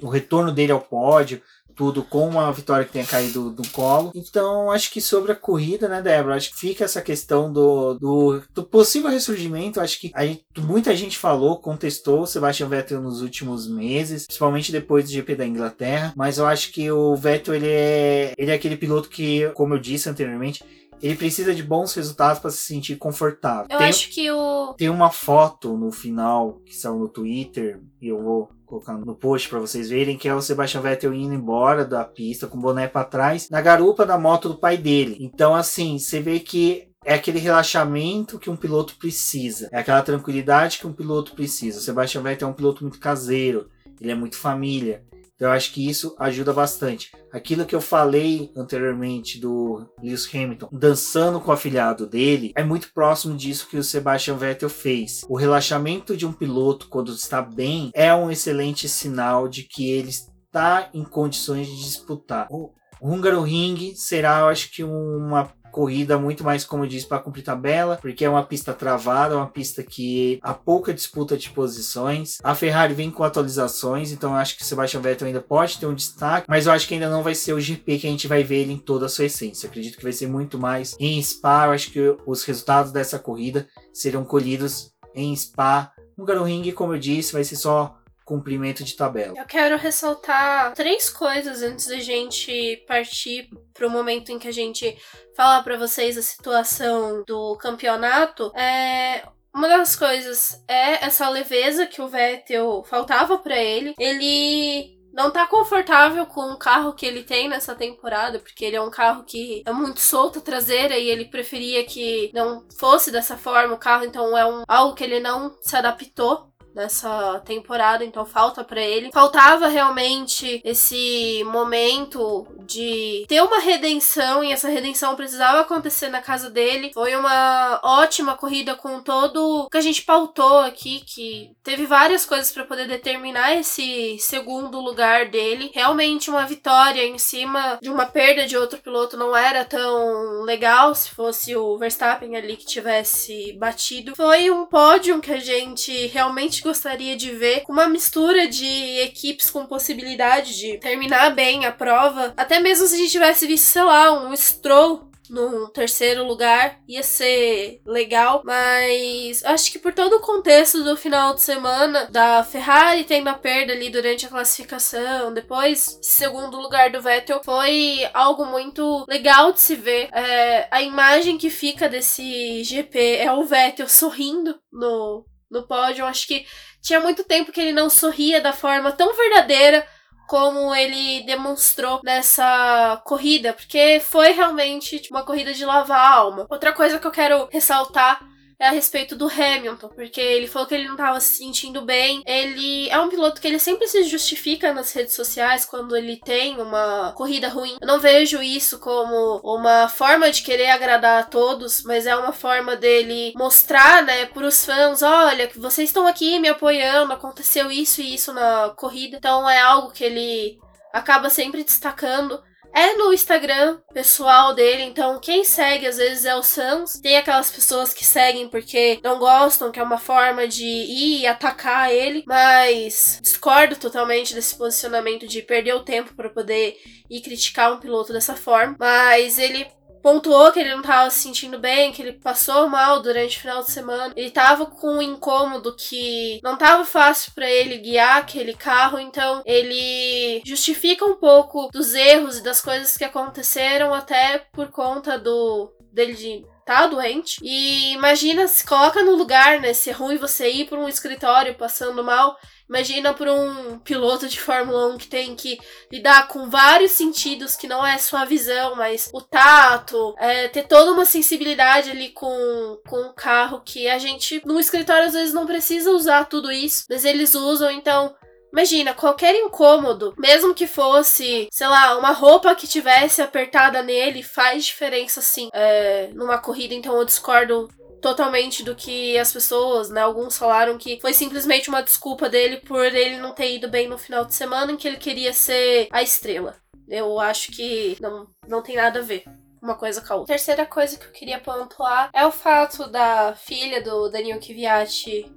o retorno dele ao pódio tudo com uma vitória que tenha caído do colo. Então, acho que sobre a corrida, né, Débora? Acho que fica essa questão do, do, do possível ressurgimento. Acho que a gente, muita gente falou, contestou o Sebastian Vettel nos últimos meses, principalmente depois do GP da Inglaterra. Mas eu acho que o Vettel ele é, ele é aquele piloto que, como eu disse anteriormente, ele precisa de bons resultados para se sentir confortável. Eu tem, acho que o. Tem uma foto no final que saiu no Twitter, e eu vou colocar no post para vocês verem, que é o Sebastian Vettel indo embora da pista com o boné para trás, na garupa da moto do pai dele. Então, assim, você vê que é aquele relaxamento que um piloto precisa, é aquela tranquilidade que um piloto precisa. O Sebastian Vettel é um piloto muito caseiro, ele é muito família. Eu acho que isso ajuda bastante. Aquilo que eu falei anteriormente do Lewis Hamilton dançando com o afilhado dele é muito próximo disso que o Sebastian Vettel fez. O relaxamento de um piloto quando está bem é um excelente sinal de que ele está em condições de disputar. O Hungaroring será, eu acho que uma corrida muito mais, como eu disse, para cumprir tabela, porque é uma pista travada, uma pista que há pouca disputa de posições. A Ferrari vem com atualizações, então eu acho que o Sebastian Vettel ainda pode ter um destaque, mas eu acho que ainda não vai ser o GP que a gente vai ver ele em toda a sua essência. Eu acredito que vai ser muito mais em Spa. Eu acho que os resultados dessa corrida serão colhidos em Spa. No Ring, como eu disse, vai ser só cumprimento de tabela. Eu quero ressaltar três coisas antes da gente partir para o momento em que a gente falar para vocês a situação do campeonato. É, uma das coisas é essa leveza que o Vettel faltava para ele. Ele não tá confortável com o carro que ele tem nessa temporada, porque ele é um carro que é muito solto a traseira e ele preferia que não fosse dessa forma o carro, então é um, algo que ele não se adaptou dessa temporada, então falta para ele. Faltava realmente esse momento de ter uma redenção e essa redenção precisava acontecer na casa dele. Foi uma ótima corrida com todo o que a gente pautou aqui, que teve várias coisas para poder determinar esse segundo lugar dele. Realmente uma vitória em cima de uma perda de outro piloto não era tão legal se fosse o Verstappen ali que tivesse batido. Foi um pódio que a gente realmente gostaria de ver uma mistura de equipes com possibilidade de terminar bem a prova. Até mesmo se a gente tivesse visto, sei lá, um Stroll no terceiro lugar, ia ser legal, mas acho que por todo o contexto do final de semana, da Ferrari tendo a perda ali durante a classificação, depois segundo lugar do Vettel, foi algo muito legal de se ver. É, a imagem que fica desse GP é o Vettel sorrindo no no pódio. Acho que tinha muito tempo que ele não sorria da forma tão verdadeira como ele demonstrou nessa corrida, porque foi realmente tipo, uma corrida de lavar a alma. Outra coisa que eu quero ressaltar é a respeito do Hamilton, porque ele falou que ele não estava se sentindo bem. Ele é um piloto que ele sempre se justifica nas redes sociais quando ele tem uma corrida ruim. Eu não vejo isso como uma forma de querer agradar a todos, mas é uma forma dele mostrar, né, para os fãs, olha, vocês estão aqui me apoiando, aconteceu isso e isso na corrida. Então é algo que ele acaba sempre destacando é no Instagram pessoal dele, então quem segue às vezes é o Sans. Tem aquelas pessoas que seguem porque não gostam, que é uma forma de ir atacar ele, mas discordo totalmente desse posicionamento de perder o tempo para poder ir criticar um piloto dessa forma. Mas ele pontuou que ele não estava se sentindo bem, que ele passou mal durante o final de semana. Ele estava com um incômodo que não estava fácil para ele guiar aquele carro, então ele justifica um pouco dos erros e das coisas que aconteceram até por conta do dele de tá doente. E imagina, se coloca no lugar, né? Se é ruim você ir para um escritório passando mal. Imagina para um piloto de Fórmula 1 que tem que lidar com vários sentidos que não é só a visão, mas o tato, é, ter toda uma sensibilidade ali com, com o carro que a gente no escritório às vezes não precisa usar tudo isso, mas eles usam, então Imagina, qualquer incômodo, mesmo que fosse, sei lá, uma roupa que tivesse apertada nele, faz diferença sim é, numa corrida. Então eu discordo totalmente do que as pessoas, né? Alguns falaram que foi simplesmente uma desculpa dele por ele não ter ido bem no final de semana em que ele queria ser a estrela. Eu acho que não, não tem nada a ver uma coisa com a outra. Terceira coisa que eu queria pontuar é o fato da filha do Daniel Kvyat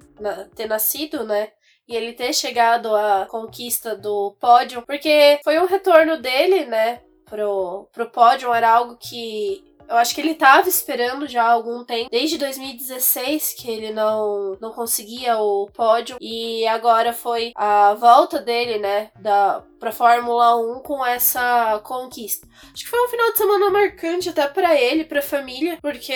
ter nascido, né? E ele ter chegado à conquista do pódio, porque foi um retorno dele, né, pro, pro pódio, era algo que eu acho que ele tava esperando já há algum tempo, desde 2016 que ele não, não conseguia o pódio. E agora foi a volta dele, né, da pra Fórmula 1 com essa conquista. Acho que foi um final de semana marcante até para ele, pra família, porque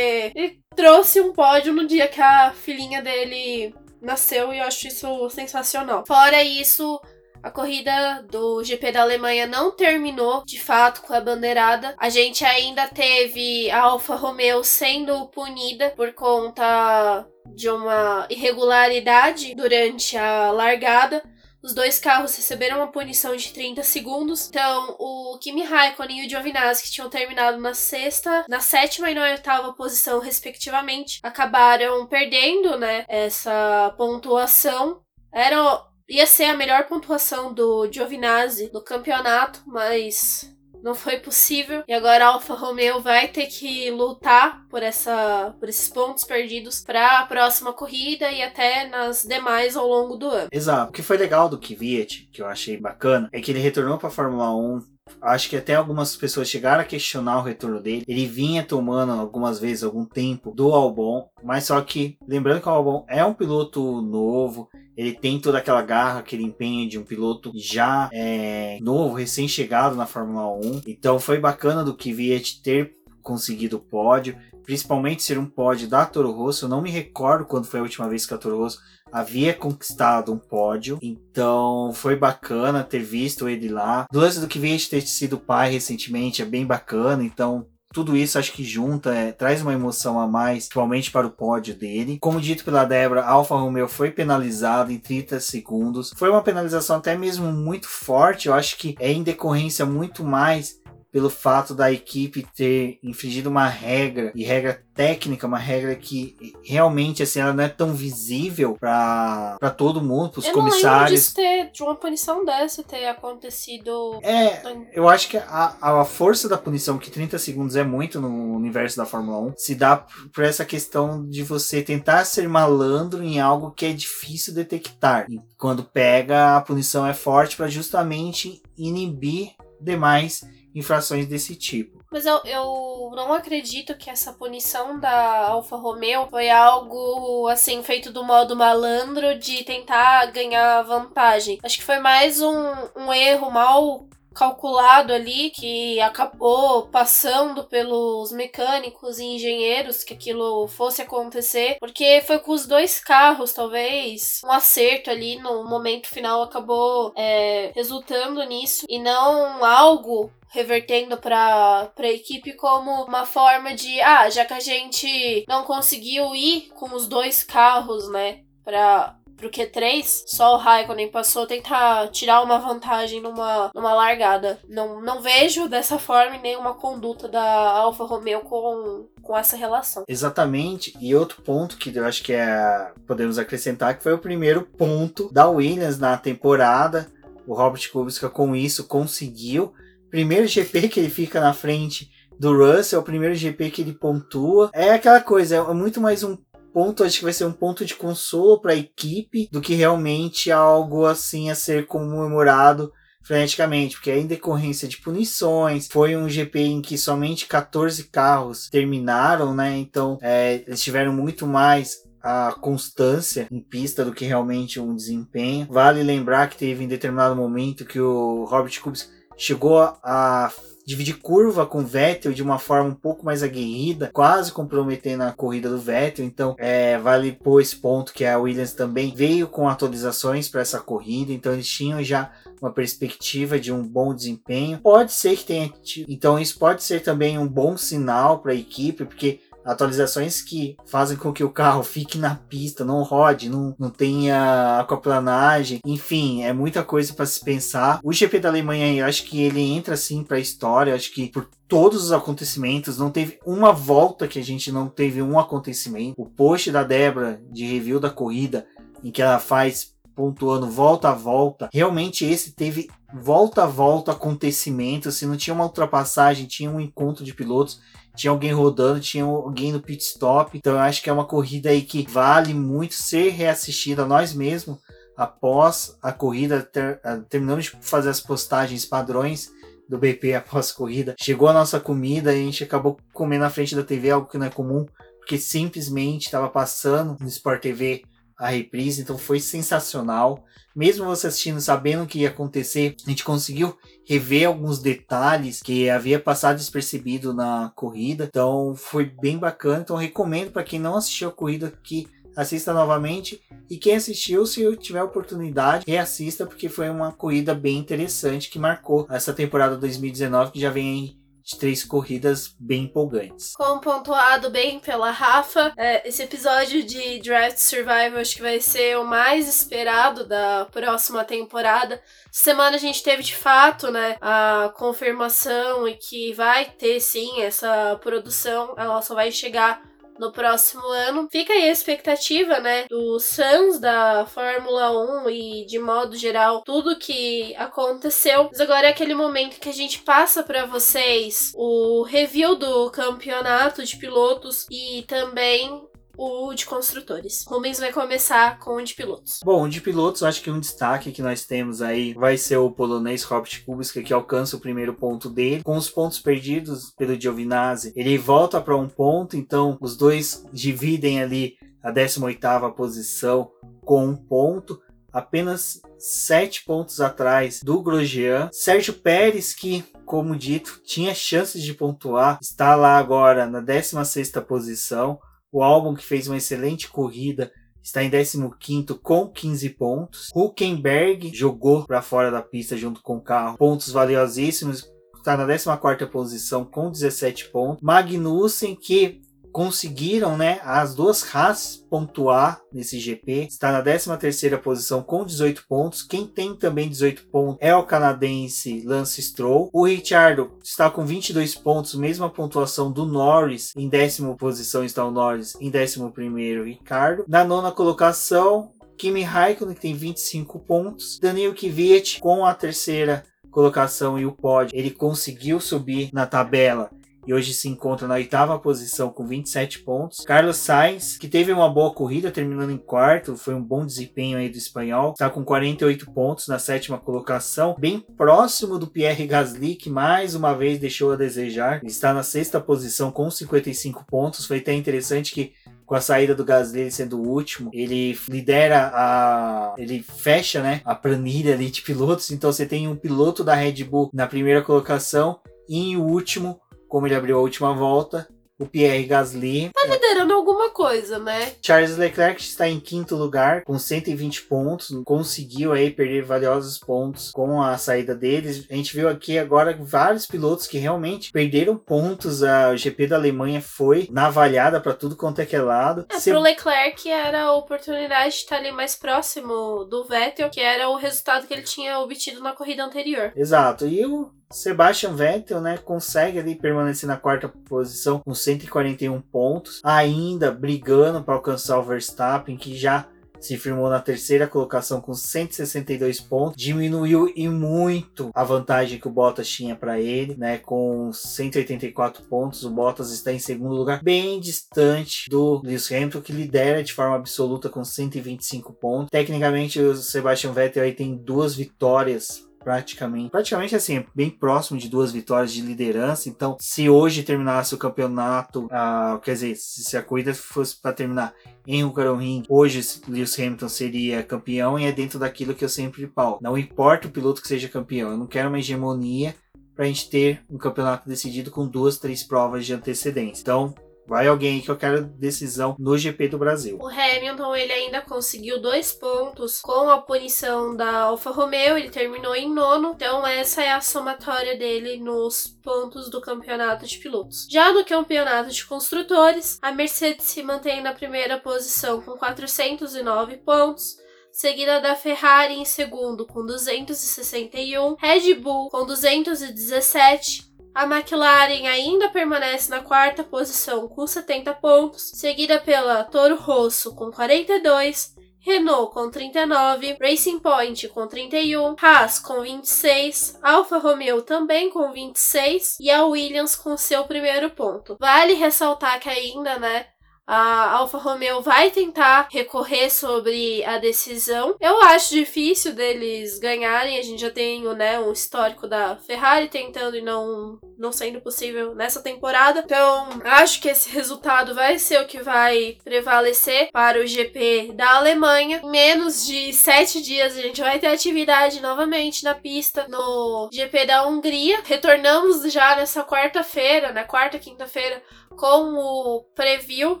ele trouxe um pódio no dia que a filhinha dele nasceu e eu acho isso sensacional. Fora isso, a corrida do GP da Alemanha não terminou de fato com a bandeirada. A gente ainda teve a Alfa Romeo sendo punida por conta de uma irregularidade durante a largada. Os dois carros receberam uma punição de 30 segundos. Então, o Kimi Raikkonen e o Giovinazzi, que tinham terminado na sexta, na sétima e na oitava posição, respectivamente, acabaram perdendo, né, essa pontuação. Era ia ser a melhor pontuação do Giovinazzi no campeonato, mas não foi possível. E agora a Alfa Romeo vai ter que lutar por, essa, por esses pontos perdidos para a próxima corrida e até nas demais ao longo do ano. Exato. O que foi legal do Kvyat, que eu achei bacana, é que ele retornou para a Fórmula 1 acho que até algumas pessoas chegaram a questionar o retorno dele. Ele vinha tomando algumas vezes algum tempo do Albon, mas só que lembrando que o Albon é um piloto novo, ele tem toda aquela garra, aquele empenho de um piloto já é, novo, recém-chegado na Fórmula 1. Então foi bacana do Kvyat ter conseguido o pódio, principalmente ser um pódio da Toro Rosso. Eu não me recordo quando foi a última vez que a Toro Rosso havia conquistado um pódio, então foi bacana ter visto ele lá. Do lance do Kvyat ter sido pai recentemente é bem bacana, então tudo isso acho que junta, é, traz uma emoção a mais, principalmente para o pódio dele. Como dito pela Débora, Alfa Romeo foi penalizado em 30 segundos. Foi uma penalização até mesmo muito forte, eu acho que é em decorrência muito mais pelo fato da equipe ter infringido uma regra e regra técnica, uma regra que realmente assim ela não é tão visível para todo mundo, para os comissários. Eu ter de uma punição dessa ter acontecido. É, eu acho que a, a força da punição que 30 segundos é muito no universo da Fórmula 1 se dá por essa questão de você tentar ser malandro em algo que é difícil detectar. E quando pega a punição é forte para justamente inibir demais infrações desse tipo. Mas eu, eu não acredito que essa punição da Alfa Romeo foi algo assim feito do modo malandro de tentar ganhar vantagem. Acho que foi mais um, um erro mal calculado ali que acabou passando pelos mecânicos e engenheiros que aquilo fosse acontecer, porque foi com os dois carros, talvez um acerto ali no momento final acabou é, resultando nisso e não algo revertendo para a equipe como uma forma de, ah, já que a gente não conseguiu ir com os dois carros, né, para pro Q3, só o Raikkonen passou tentar tirar uma vantagem numa, numa largada. Não, não vejo dessa forma nenhuma conduta da Alfa Romeo com, com essa relação. Exatamente. E outro ponto que eu acho que é podemos acrescentar que foi o primeiro ponto da Williams na temporada. O Robert Kubica com isso conseguiu primeiro GP que ele fica na frente do Russell, é o primeiro GP que ele pontua. É aquela coisa, é muito mais um ponto, acho que vai ser um ponto de consolo para a equipe do que realmente algo assim a ser comemorado freneticamente, porque em decorrência de punições, foi um GP em que somente 14 carros terminaram, né? Então é, eles tiveram muito mais a constância em pista do que realmente um desempenho. Vale lembrar que teve em determinado momento que o Robert Kubica chegou a dividir curva com o Vettel de uma forma um pouco mais aguerrida, quase comprometendo a corrida do Vettel. Então, é, vale pôr esse ponto que a Williams também veio com atualizações para essa corrida, então eles tinham já uma perspectiva de um bom desempenho. Pode ser que tenha, então isso pode ser também um bom sinal para a equipe, porque atualizações que fazem com que o carro fique na pista, não rode, não, não tenha aquaplanagem, enfim, é muita coisa para se pensar. O GP da Alemanha, eu acho que ele entra assim para a história, acho que por todos os acontecimentos, não teve uma volta que a gente não teve um acontecimento. O post da Débora de review da corrida, em que ela faz pontuando volta a volta, realmente esse teve volta a volta acontecimento, se não tinha uma ultrapassagem, tinha um encontro de pilotos tinha alguém rodando, tinha alguém no pit stop. Então eu acho que é uma corrida aí que vale muito ser reassistida nós mesmos após a corrida. Ter, uh, terminamos de fazer as postagens padrões do BP <laughs> após a corrida. Chegou a nossa comida e a gente acabou comendo na frente da TV, algo que não é comum, porque simplesmente estava passando no Sport TV a reprise, então foi sensacional. Mesmo você assistindo, sabendo o que ia acontecer, a gente conseguiu rever alguns detalhes que havia passado despercebido na corrida. Então foi bem bacana. Então recomendo para quem não assistiu a corrida que assista novamente e quem assistiu, se tiver oportunidade, reassista porque foi uma corrida bem interessante que marcou essa temporada 2019 que já vem de três corridas bem empolgantes. Como pontuado bem pela Rafa, é, esse episódio de Draft Survival acho que vai ser o mais esperado da próxima temporada. Semana a gente teve de fato, né, a confirmação e que vai ter sim essa produção, ela só vai chegar no próximo ano. Fica aí a expectativa, né, dos fãs da Fórmula 1 e de modo geral tudo que aconteceu. Mas agora é aquele momento que a gente passa para vocês o review do campeonato de pilotos e também o de construtores. Rubens vai começar com o de pilotos. Bom, de pilotos, acho que um destaque que nós temos aí vai ser o polonês Robert Kubica, que alcança o primeiro ponto dele. Com os pontos perdidos pelo Giovinazzi, ele volta para um ponto, então os dois dividem ali a 18ª posição com um ponto apenas sete pontos atrás do Grosjean. Sérgio Pérez, que, como dito, tinha chances de pontuar, está lá agora na 16 posição. O álbum que fez uma excelente corrida está em 15 com 15 pontos. Huckenberg jogou para fora da pista junto com o carro, pontos valiosíssimos. Está na 14 posição com 17 pontos. Magnussen, que conseguiram, né, as duas Haas pontuar nesse GP. Está na 13ª posição com 18 pontos. Quem tem também 18 pontos é o canadense Lance Stroll. O Ricciardo está com 22 pontos, mesma pontuação do Norris. Em décima posição está o Norris, em 11º Ricardo. Na nona colocação, Kimi Raikkonen tem 25 pontos. Daniel Kvyat com a terceira colocação e o pódio, ele conseguiu subir na tabela e hoje se encontra na oitava posição com 27 pontos. Carlos Sainz, que teve uma boa corrida, terminando em quarto, foi um bom desempenho aí do espanhol, está com 48 pontos na sétima colocação, bem próximo do Pierre Gasly, que mais uma vez deixou a desejar. está na sexta posição com 55 pontos. Foi até interessante que com a saída do Gasly sendo o último, ele lidera a. ele fecha né, a planilha ali de pilotos. Então você tem um piloto da Red Bull na primeira colocação e em último como ele abriu a última volta, o Pierre Gasly. Tá liderando alguma coisa, né? Charles Leclerc está em quinto lugar, com 120 pontos. Conseguiu aí perder valiosos pontos com a saída deles. A gente viu aqui agora vários pilotos que realmente perderam pontos. A GP da Alemanha foi navalhada para tudo quanto é que é lado. É, Se... pro Leclerc era a oportunidade de estar ali mais próximo do Vettel, que era o resultado que ele tinha obtido na corrida anterior. Exato. E o Sebastian Vettel, né, consegue ali permanecer na quarta posição com 141 pontos, ainda brigando para alcançar o Verstappen, que já se firmou na terceira colocação com 162 pontos, diminuiu e muito a vantagem que o Bottas tinha para ele, né, com 184 pontos. O Bottas está em segundo lugar, bem distante do Lewis Hamilton, que lidera de forma absoluta com 125 pontos. Tecnicamente, o Sebastian Vettel aí tem duas vitórias praticamente, praticamente assim, bem próximo de duas vitórias de liderança. Então, se hoje terminasse o campeonato, uh, quer dizer, se a corrida fosse para terminar em Hungaroring, hoje Lewis Hamilton seria campeão e é dentro daquilo que eu sempre falo. Não importa o piloto que seja campeão, eu não quero uma hegemonia para a gente ter um campeonato decidido com duas, três provas de antecedência. Então, vai alguém que eu quero decisão no GP do Brasil. O Hamilton ele ainda conseguiu dois pontos com a punição da Alfa Romeo, ele terminou em nono, então essa é a somatória dele nos pontos do campeonato de pilotos. Já no campeonato de construtores, a Mercedes se mantém na primeira posição com 409 pontos seguida da Ferrari em segundo com 261, Red Bull com 217, a McLaren ainda permanece na quarta posição com 70 pontos, seguida pela Toro Rosso com 42, Renault com 39, Racing Point com 31, Haas com 26, Alfa Romeo também com 26 e a Williams com seu primeiro ponto. Vale ressaltar que ainda, né, a Alfa Romeo vai tentar recorrer sobre a decisão. Eu acho difícil deles ganharem. A gente já tem né, um histórico da Ferrari tentando e não, não sendo possível nessa temporada. Então, acho que esse resultado vai ser o que vai prevalecer para o GP da Alemanha. Em menos de sete dias, a gente vai ter atividade novamente na pista no GP da Hungria. Retornamos já nessa quarta-feira, na quarta, quinta-feira, com o preview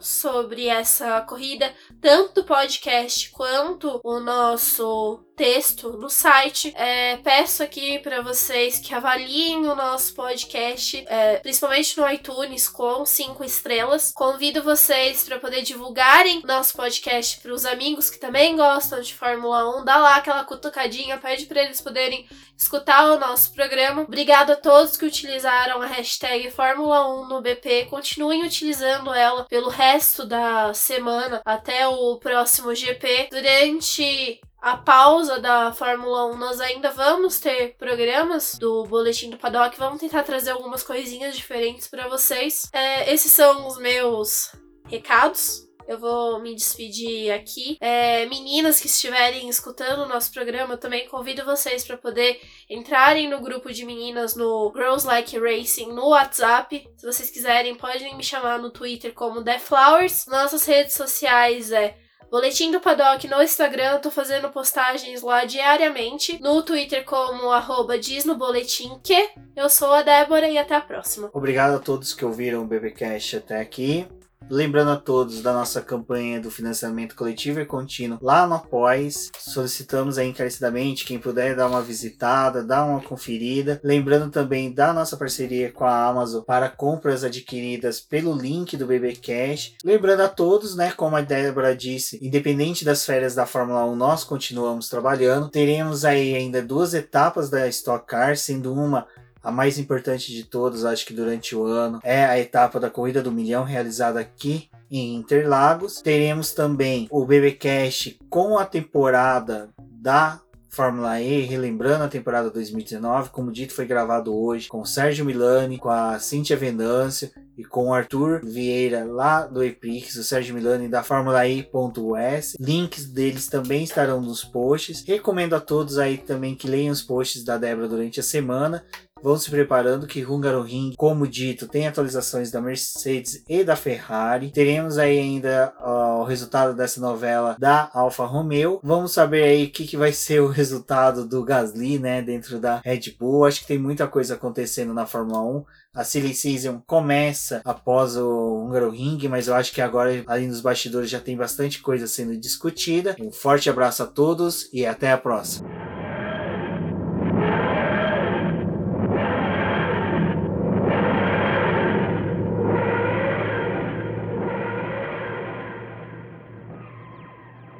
sobre essa corrida, tanto o podcast quanto o nosso texto no site. É, peço aqui para vocês que avaliem o nosso podcast, é, principalmente no iTunes, com cinco estrelas. Convido vocês para poder divulgarem nosso podcast para os amigos que também gostam de Fórmula 1. Dá lá aquela cutucadinha, pede para eles poderem escutar o nosso programa. Obrigado a todos que utilizaram a hashtag Fórmula 1 no BP. Continuem utilizando ela pelo resto da semana até o próximo GP. Durante a pausa da Fórmula 1, nós ainda vamos ter programas do Boletim do Paddock. Vamos tentar trazer algumas coisinhas diferentes para vocês. É, esses são os meus recados. Eu vou me despedir aqui. É, meninas que estiverem escutando o nosso programa, eu também convido vocês para poder entrarem no grupo de meninas no Girls Like Racing no WhatsApp. Se vocês quiserem, podem me chamar no Twitter como The Flowers. Nossas redes sociais é Boletim do Paddock no Instagram, eu tô fazendo postagens lá diariamente. No Twitter como arroba diz no boletim que. Eu sou a Débora e até a próxima. Obrigado a todos que ouviram o BBcast até aqui. Lembrando a todos da nossa campanha do financiamento coletivo e contínuo lá no Após. Solicitamos aí encarecidamente quem puder dar uma visitada, dar uma conferida. Lembrando também da nossa parceria com a Amazon para compras adquiridas pelo link do BB Cash. Lembrando a todos, né, como a Débora disse, independente das férias da Fórmula 1, nós continuamos trabalhando. Teremos aí ainda duas etapas da Stock Car, sendo uma a mais importante de todas, acho que durante o ano, é a etapa da Corrida do Milhão realizada aqui em Interlagos. Teremos também o BBcast com a temporada da Fórmula E, relembrando a temporada 2019, como dito, foi gravado hoje com Sérgio Milani, com a Cíntia Venâncio e com Arthur Vieira lá do Eprix, o Sérgio Milani da Fórmula E.us. Links deles também estarão nos posts. Recomendo a todos aí também que leiam os posts da Débora durante a semana vão se preparando que Hungaroring, como dito, tem atualizações da Mercedes e da Ferrari. Teremos aí ainda uh, o resultado dessa novela da Alfa Romeo. Vamos saber aí o que, que vai ser o resultado do Gasly, né, dentro da Red Bull. Acho que tem muita coisa acontecendo na Fórmula 1. A Silly Season começa após o Hungaroring, mas eu acho que agora ali nos bastidores já tem bastante coisa sendo discutida. Um forte abraço a todos e até a próxima.